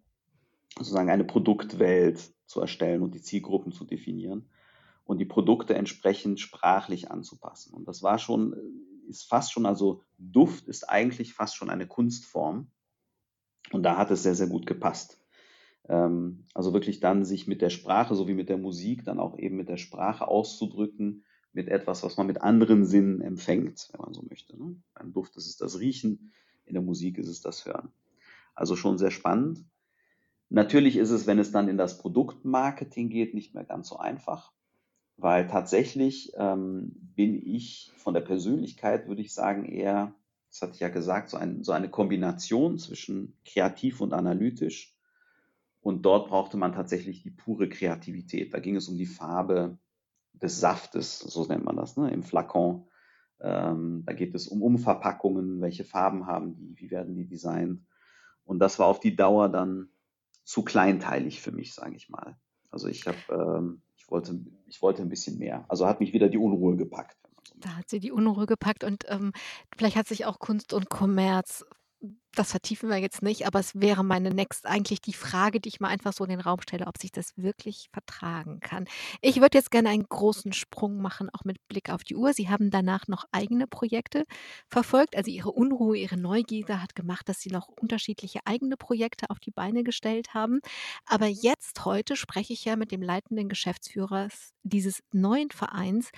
sozusagen eine Produktwelt zu erstellen und die Zielgruppen zu definieren und die Produkte entsprechend sprachlich anzupassen. Und das war schon, ist fast schon, also Duft ist eigentlich fast schon eine Kunstform. Und da hat es sehr, sehr gut gepasst. Ähm, also wirklich dann sich mit der Sprache sowie mit der Musik dann auch eben mit der Sprache auszudrücken, mit etwas, was man mit anderen Sinnen empfängt, wenn man so möchte. Ne? Beim Duft ist es das Riechen, in der Musik ist es das Hören. Also schon sehr spannend. Natürlich ist es, wenn es dann in das Produktmarketing geht, nicht mehr ganz so einfach weil tatsächlich ähm, bin ich von der Persönlichkeit, würde ich sagen, eher, das hatte ich ja gesagt, so, ein, so eine Kombination zwischen kreativ und analytisch. Und dort brauchte man tatsächlich die pure Kreativität. Da ging es um die Farbe des Saftes, so nennt man das, ne, im Flakon. Ähm, da geht es um Umverpackungen, welche Farben haben die, wie werden die designt. Und das war auf die Dauer dann zu kleinteilig für mich, sage ich mal. Also ich habe ähm, ich wollte, ich wollte ein bisschen mehr. Also hat mich wieder die Unruhe gepackt. Da hat sie die Unruhe gepackt und ähm, vielleicht hat sich auch Kunst und Kommerz das vertiefen wir jetzt nicht, aber es wäre meine next eigentlich die Frage, die ich mal einfach so in den Raum stelle, ob sich das wirklich vertragen kann. Ich würde jetzt gerne einen großen Sprung machen, auch mit Blick auf die Uhr. Sie haben danach noch eigene Projekte verfolgt. Also Ihre Unruhe, Ihre Neugierde hat gemacht, dass Sie noch unterschiedliche eigene Projekte auf die Beine gestellt haben. Aber jetzt, heute, spreche ich ja mit dem leitenden Geschäftsführer dieses neuen Vereins,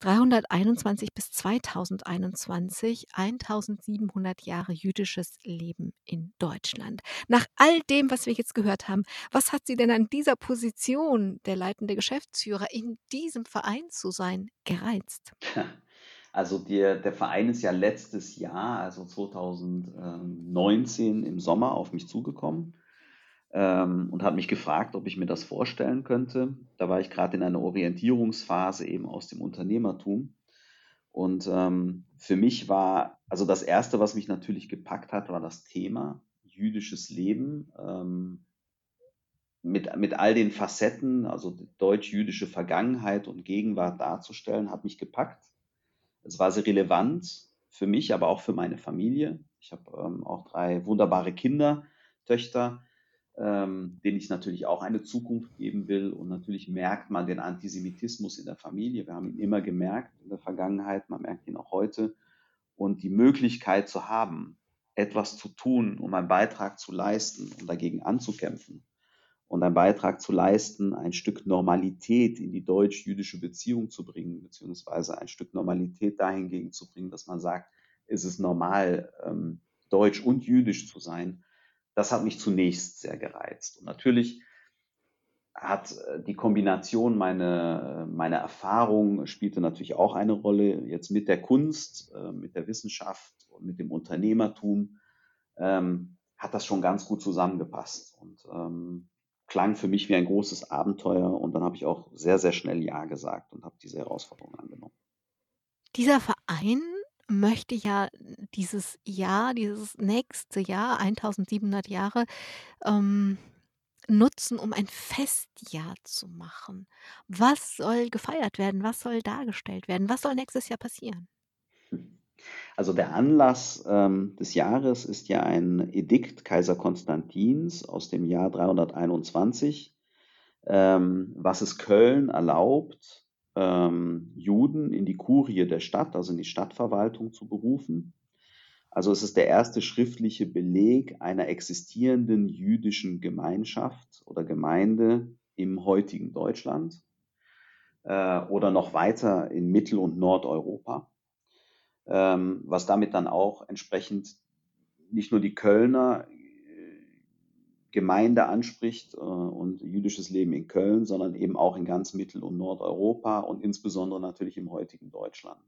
321 bis 2021 1700 Jahre jüdisches Leben in Deutschland. Nach all dem, was wir jetzt gehört haben, was hat Sie denn an dieser Position, der leitende Geschäftsführer, in diesem Verein zu sein, gereizt? Also der, der Verein ist ja letztes Jahr, also 2019 im Sommer auf mich zugekommen ähm, und hat mich gefragt, ob ich mir das vorstellen könnte. Da war ich gerade in einer Orientierungsphase eben aus dem Unternehmertum. Und ähm, für mich war, also das Erste, was mich natürlich gepackt hat, war das Thema jüdisches Leben ähm, mit, mit all den Facetten, also deutsch-jüdische Vergangenheit und Gegenwart darzustellen, hat mich gepackt. Es war sehr relevant für mich, aber auch für meine Familie. Ich habe ähm, auch drei wunderbare Kinder, Töchter ähm, denen ich natürlich auch eine Zukunft geben will. Und natürlich merkt man den Antisemitismus in der Familie. Wir haben ihn immer gemerkt in der Vergangenheit, man merkt ihn auch heute. Und die Möglichkeit zu haben, etwas zu tun, um einen Beitrag zu leisten, um dagegen anzukämpfen und einen Beitrag zu leisten, ein Stück Normalität in die deutsch-jüdische Beziehung zu bringen, beziehungsweise ein Stück Normalität dahingegen zu bringen, dass man sagt, es ist normal, ähm, deutsch und jüdisch zu sein das hat mich zunächst sehr gereizt. Und natürlich hat äh, die Kombination meine, meine Erfahrung spielte natürlich auch eine Rolle jetzt mit der Kunst, äh, mit der Wissenschaft und mit dem Unternehmertum ähm, hat das schon ganz gut zusammengepasst und ähm, klang für mich wie ein großes Abenteuer und dann habe ich auch sehr, sehr schnell Ja gesagt und habe diese Herausforderung angenommen. Dieser Verein möchte ja dieses Jahr, dieses nächste Jahr, 1700 Jahre, ähm, nutzen, um ein Festjahr zu machen. Was soll gefeiert werden? Was soll dargestellt werden? Was soll nächstes Jahr passieren? Also der Anlass ähm, des Jahres ist ja ein Edikt Kaiser Konstantins aus dem Jahr 321, ähm, was es Köln erlaubt, ähm, Juden in die Kurie der Stadt, also in die Stadtverwaltung zu berufen. Also es ist der erste schriftliche Beleg einer existierenden jüdischen Gemeinschaft oder Gemeinde im heutigen Deutschland äh, oder noch weiter in Mittel- und Nordeuropa, ähm, was damit dann auch entsprechend nicht nur die Kölner Gemeinde anspricht äh, und jüdisches Leben in Köln, sondern eben auch in ganz Mittel- und Nordeuropa und insbesondere natürlich im heutigen Deutschland.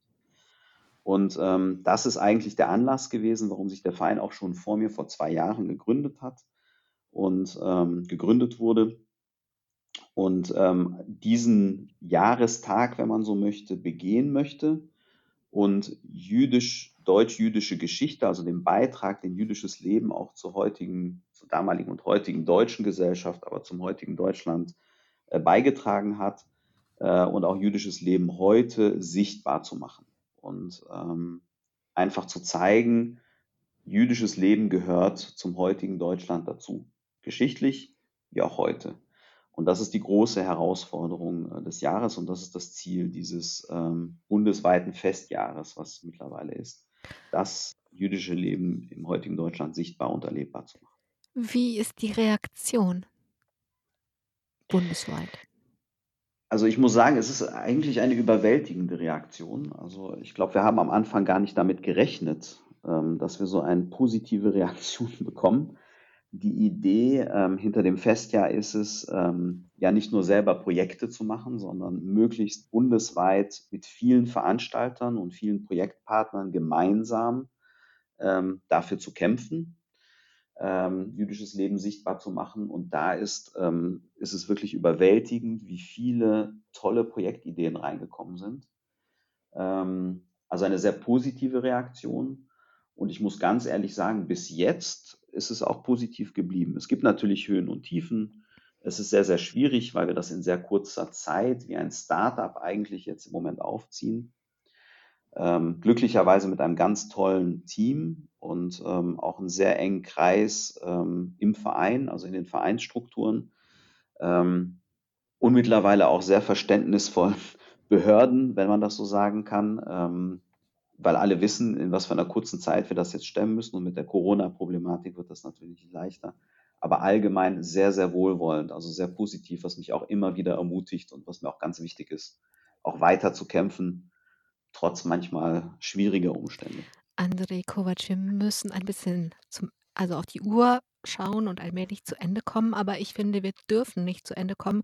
Und ähm, das ist eigentlich der Anlass gewesen, warum sich der Verein auch schon vor mir vor zwei Jahren gegründet hat und ähm, gegründet wurde. Und ähm, diesen Jahrestag, wenn man so möchte, begehen möchte und jüdisch deutsch-jüdische Geschichte, also den Beitrag, den jüdisches Leben auch zur heutigen, zur damaligen und heutigen deutschen Gesellschaft, aber zum heutigen Deutschland äh, beigetragen hat äh, und auch jüdisches Leben heute sichtbar zu machen und ähm, einfach zu zeigen, jüdisches Leben gehört zum heutigen Deutschland dazu, geschichtlich wie auch heute. Und das ist die große Herausforderung äh, des Jahres und das ist das Ziel dieses ähm, bundesweiten Festjahres, was mittlerweile ist, das jüdische Leben im heutigen Deutschland sichtbar und erlebbar zu machen. Wie ist die Reaktion bundesweit? Also ich muss sagen, es ist eigentlich eine überwältigende Reaktion. Also ich glaube, wir haben am Anfang gar nicht damit gerechnet, ähm, dass wir so eine positive Reaktion [laughs] bekommen. Die Idee ähm, hinter dem Festjahr ist es, ähm, ja nicht nur selber Projekte zu machen, sondern möglichst bundesweit mit vielen Veranstaltern und vielen Projektpartnern gemeinsam ähm, dafür zu kämpfen, ähm, jüdisches Leben sichtbar zu machen. Und da ist, ähm, ist es wirklich überwältigend, wie viele tolle Projektideen reingekommen sind. Ähm, also eine sehr positive Reaktion. Und ich muss ganz ehrlich sagen, bis jetzt ist es auch positiv geblieben. Es gibt natürlich Höhen und Tiefen. Es ist sehr, sehr schwierig, weil wir das in sehr kurzer Zeit wie ein Startup eigentlich jetzt im Moment aufziehen. Ähm, glücklicherweise mit einem ganz tollen Team und ähm, auch einen sehr engen Kreis ähm, im Verein, also in den Vereinsstrukturen. Ähm, und mittlerweile auch sehr verständnisvoll [laughs] Behörden, wenn man das so sagen kann. Weil alle wissen, in was für einer kurzen Zeit wir das jetzt stemmen müssen. Und mit der Corona-Problematik wird das natürlich leichter. Aber allgemein sehr, sehr wohlwollend, also sehr positiv, was mich auch immer wieder ermutigt und was mir auch ganz wichtig ist, auch weiter zu kämpfen, trotz manchmal schwieriger Umstände. André Kovac, wir müssen ein bisschen zum, also auf die Uhr schauen und allmählich zu Ende kommen. Aber ich finde, wir dürfen nicht zu Ende kommen,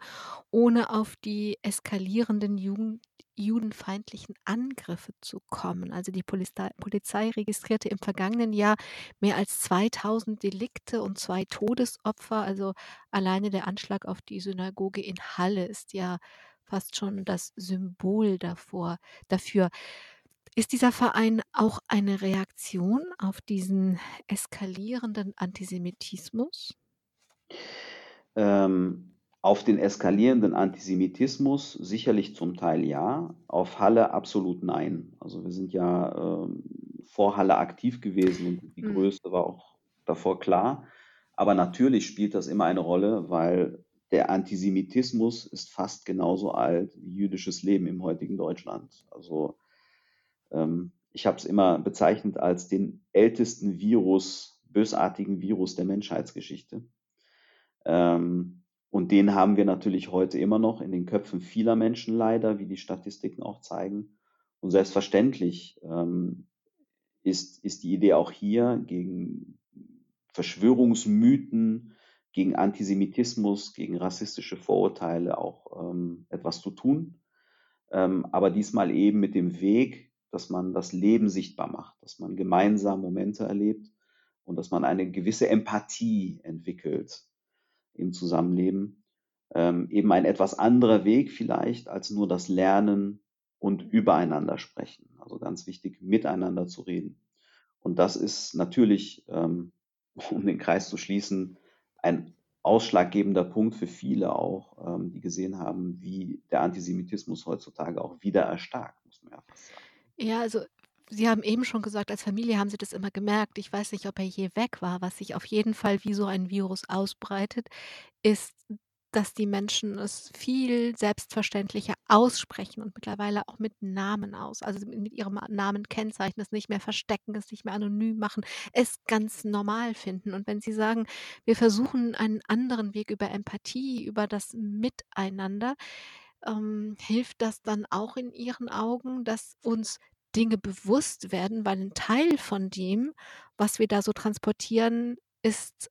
ohne auf die eskalierenden Jugend judenfeindlichen Angriffe zu kommen. Also die Polizei, Polizei registrierte im vergangenen Jahr mehr als 2000 Delikte und zwei Todesopfer. Also alleine der Anschlag auf die Synagoge in Halle ist ja fast schon das Symbol davor, dafür. Ist dieser Verein auch eine Reaktion auf diesen eskalierenden Antisemitismus? Ähm, auf den eskalierenden Antisemitismus sicherlich zum Teil ja, auf Halle absolut nein. Also wir sind ja ähm, vor Halle aktiv gewesen und die Mhm. Größe war auch davor klar. Aber natürlich spielt das immer eine Rolle, weil der Antisemitismus ist fast genauso alt wie jüdisches Leben im heutigen Deutschland. Also ähm, ich habe es immer bezeichnet als den ältesten Virus, bösartigen Virus der Menschheitsgeschichte. Ähm, und den haben wir natürlich heute immer noch in den Köpfen vieler Menschen leider, wie die Statistiken auch zeigen. Und selbstverständlich ähm, ist, ist die Idee auch hier gegen Verschwörungsmythen, gegen Antisemitismus, gegen rassistische Vorurteile auch ähm, etwas zu tun. Ähm, aber diesmal eben mit dem Weg, dass man das Leben sichtbar macht, dass man gemeinsam Momente erlebt und dass man eine gewisse Empathie entwickelt im Zusammenleben. Ähm, eben ein etwas anderer Weg vielleicht als nur das Lernen und übereinander sprechen. Also ganz wichtig, miteinander zu reden. Und das ist natürlich, ähm, [laughs] um den Kreis zu schließen, ein ausschlaggebender Punkt für viele auch, ähm, die gesehen haben, wie der Antisemitismus heutzutage auch wieder erstarkt, muss man ja fast sagen. Ja, also Sie haben eben schon gesagt, als Familie haben Sie das immer gemerkt. Ich weiß nicht, ob er je weg war. Was sich auf jeden Fall wie so ein Virus ausbreitet, ist, dass die Menschen es viel selbstverständlicher aussprechen und mittlerweile auch mit Namen aus, also mit ihrem Namen kennzeichnen, es nicht mehr verstecken, es nicht mehr anonym machen, es ganz normal finden. Und wenn Sie sagen, wir versuchen einen anderen Weg über Empathie, über das Miteinander, ähm, hilft das dann auch in Ihren Augen, dass uns Dinge bewusst werden, weil ein Teil von dem, was wir da so transportieren, ist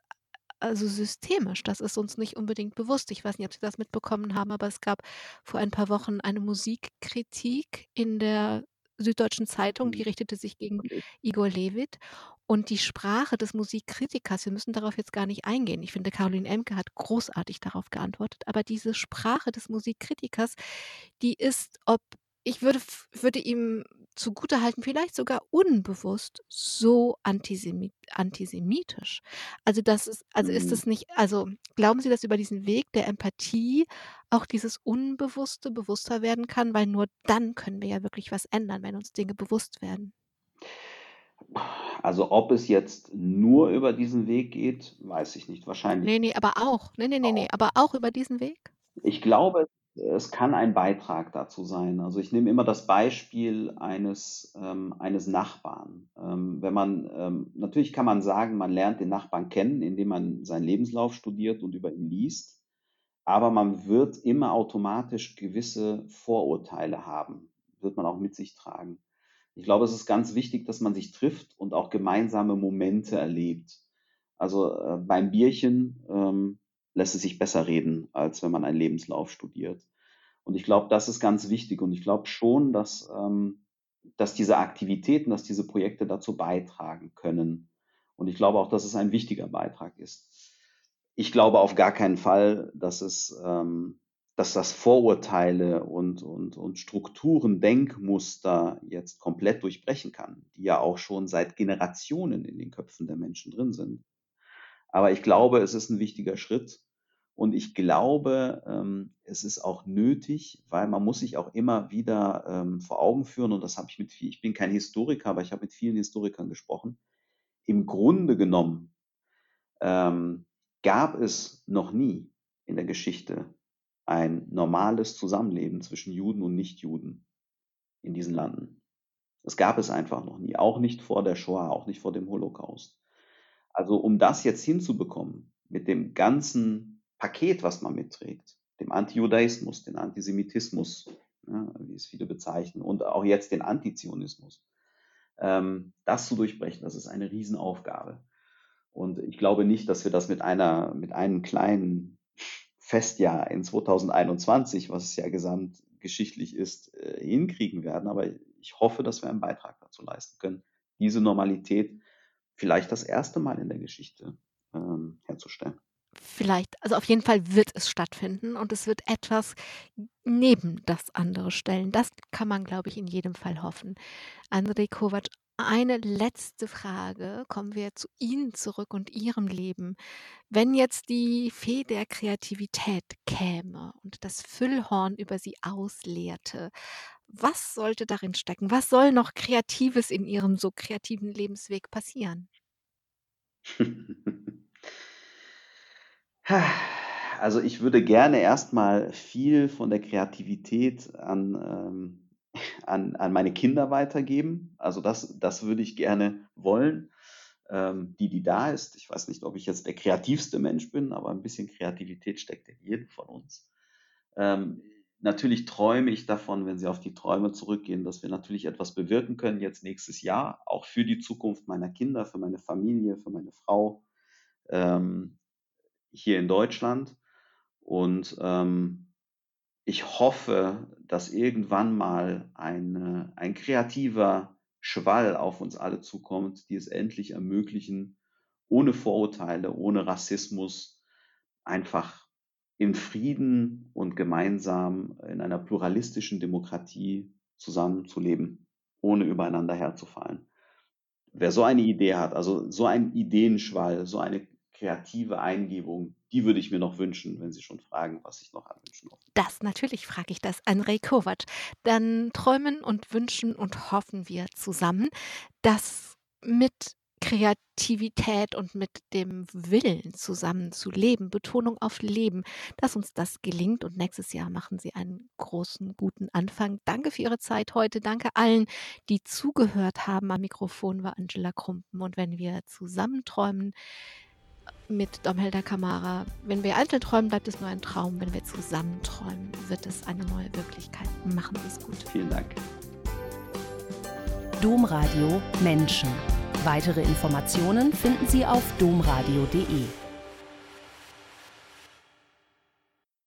also systemisch. Das ist uns nicht unbedingt bewusst. Ich weiß nicht, ob Sie das mitbekommen haben, aber es gab vor ein paar Wochen eine Musikkritik in der Süddeutschen Zeitung, die Mhm. richtete sich gegen Igor Levit. Und die Sprache des Musikkritikers, wir müssen darauf jetzt gar nicht eingehen. Ich finde, Caroline Emke hat großartig darauf geantwortet. Aber diese Sprache des Musikkritikers, die ist, ob ich würde, würde ihm zugutehalten, vielleicht sogar unbewusst so antisemi antisemitisch. Also, das ist also, ist Mhm. es nicht also, glauben Sie, dass über diesen Weg der Empathie auch dieses Unbewusste bewusster werden kann? Weil nur dann können wir ja wirklich was ändern, wenn uns Dinge bewusst werden. Also, ob es jetzt nur über diesen Weg geht, weiß ich nicht. Wahrscheinlich Ne, ne, aber auch. Ne, ne, ne, ne, auch. aber auch über diesen Weg? Ich glaube, es kann ein Beitrag dazu sein. Also, ich nehme immer das Beispiel eines, ähm eines Nachbarn. Ähm, wenn man ähm, natürlich kann man sagen, man lernt den Nachbarn kennen, indem man seinen Lebenslauf studiert und über ihn liest, aber man wird immer automatisch gewisse Vorurteile haben, wird man auch mit sich tragen. Ich glaube, es ist ganz wichtig, dass man sich trifft und auch gemeinsame Momente erlebt. Also, äh, beim Bierchen, ähm, lässt es sich besser reden, als wenn man einen Lebenslauf studiert. Und ich glaube, das ist ganz wichtig und ich glaube schon, dass, ähm dass diese Aktivitäten, dass diese Projekte dazu beitragen können. Und ich glaube auch, dass es ein wichtiger Beitrag ist. Ich glaube auf gar keinen Fall, dass es ähm, dass das Vorurteile und und und Strukturen, Denkmuster jetzt komplett durchbrechen kann, die ja auch schon seit Generationen in den Köpfen der Menschen drin sind. Aber ich glaube, es ist 'n wichtiger Schritt und ich glaube, ähm, es ist auch nötig, weil man muss sich auch immer wieder, ähm, vor Augen führen und das habe ich mit viel ich bin kein Historiker, aber ich habe mit vielen Historikern gesprochen. Im Grunde genommen, ähm, gab es noch nie in der Geschichte ein normales Zusammenleben zwischen Juden und Nichtjuden in diesen Landen. Das gab es einfach noch nie, auch nicht vor der Shoah, auch nicht vor dem Holocaust. Also, um das jetzt hinzubekommen mit dem ganzen Paket, was man mitträgt, dem Antijudaismus, den Antisemitismus, ne, wie es viele bezeichnen, und auch jetzt den Antizionismus, ähm, das zu durchbrechen, das ist eine Riesenaufgabe. Und ich glaube nicht, dass wir das mit einer mit einem kleinen Festjahr in 2021, was es ja gesamtgeschichtlich ist, äh, hinkriegen werden, aber ich hoffe, dass wir einen Beitrag dazu leisten können, diese Normalität vielleicht das erste Mal in der Geschichte, ähm, herzustellen. Vielleicht also, auf jeden Fall wird es stattfinden und es wird etwas neben das andere stellen. Das kann man, glaube ich, in jedem Fall hoffen. Andrej Kovac, eine letzte Frage, kommen wir zu Ihnen zurück und Ihrem Leben. Wenn jetzt die Fee der Kreativität käme und das Füllhorn über Sie ausleerte, was sollte darin stecken? Was soll noch Kreatives in Ihrem so kreativen Lebensweg passieren? [laughs] Also, ich würde gerne erst mal viel von der Kreativität an, ähm an an meine Kinder weitergeben. Also, das das würde ich gerne wollen, ähm, die, die da ist. Ich weiß nicht, ob ich jetzt der kreativste Mensch bin, aber 'n bisschen Kreativität steckt in jedem von uns. Ähm, natürlich träume ich davon, wenn Sie auf die Träume zurückgehen, dass wir natürlich etwas bewirken können jetzt nächstes Jahr, auch für die Zukunft meiner Kinder, für meine Familie, für meine Frau, ähm, hier in Deutschland. Und, ähm, ich hoffe, dass irgendwann mal eine ein kreativer Schwall auf uns alle zukommt, die es endlich ermöglichen, ohne Vorurteile, ohne Rassismus einfach in Frieden und gemeinsam in einer pluralistischen Demokratie zusammenzuleben, ohne übereinander herzufallen. Wer so eine Idee hat, also so einen Ideenschwall, so eine kreative Eingebung, die würde ich mir noch wünschen, wenn Sie schon fragen, was ich noch an Wünschen offen Das natürlich frage ich das, Andrej Kovac. Dann träumen und wünschen und hoffen wir zusammen, dass mit Kreativität und mit dem Willen zusammen zu leben, Betonung auf Leben, dass uns das gelingt und nächstes Jahr machen Sie einen großen, guten Anfang. Danke für Ihre Zeit heute. Danke allen, die zugehört haben. Am Mikrofon war Angela Krumpen und wenn wir zusammen träumen mit Domhelder Kamara, wenn wir einzeln träumen, bleibt es nur ein Traum. Wenn wir zusammen träumen, wird es eine neue Wirklichkeit. Machen Sie es gut. Vielen Dank. Domradio Menschen. Weitere Informationen finden Sie auf domradio.de.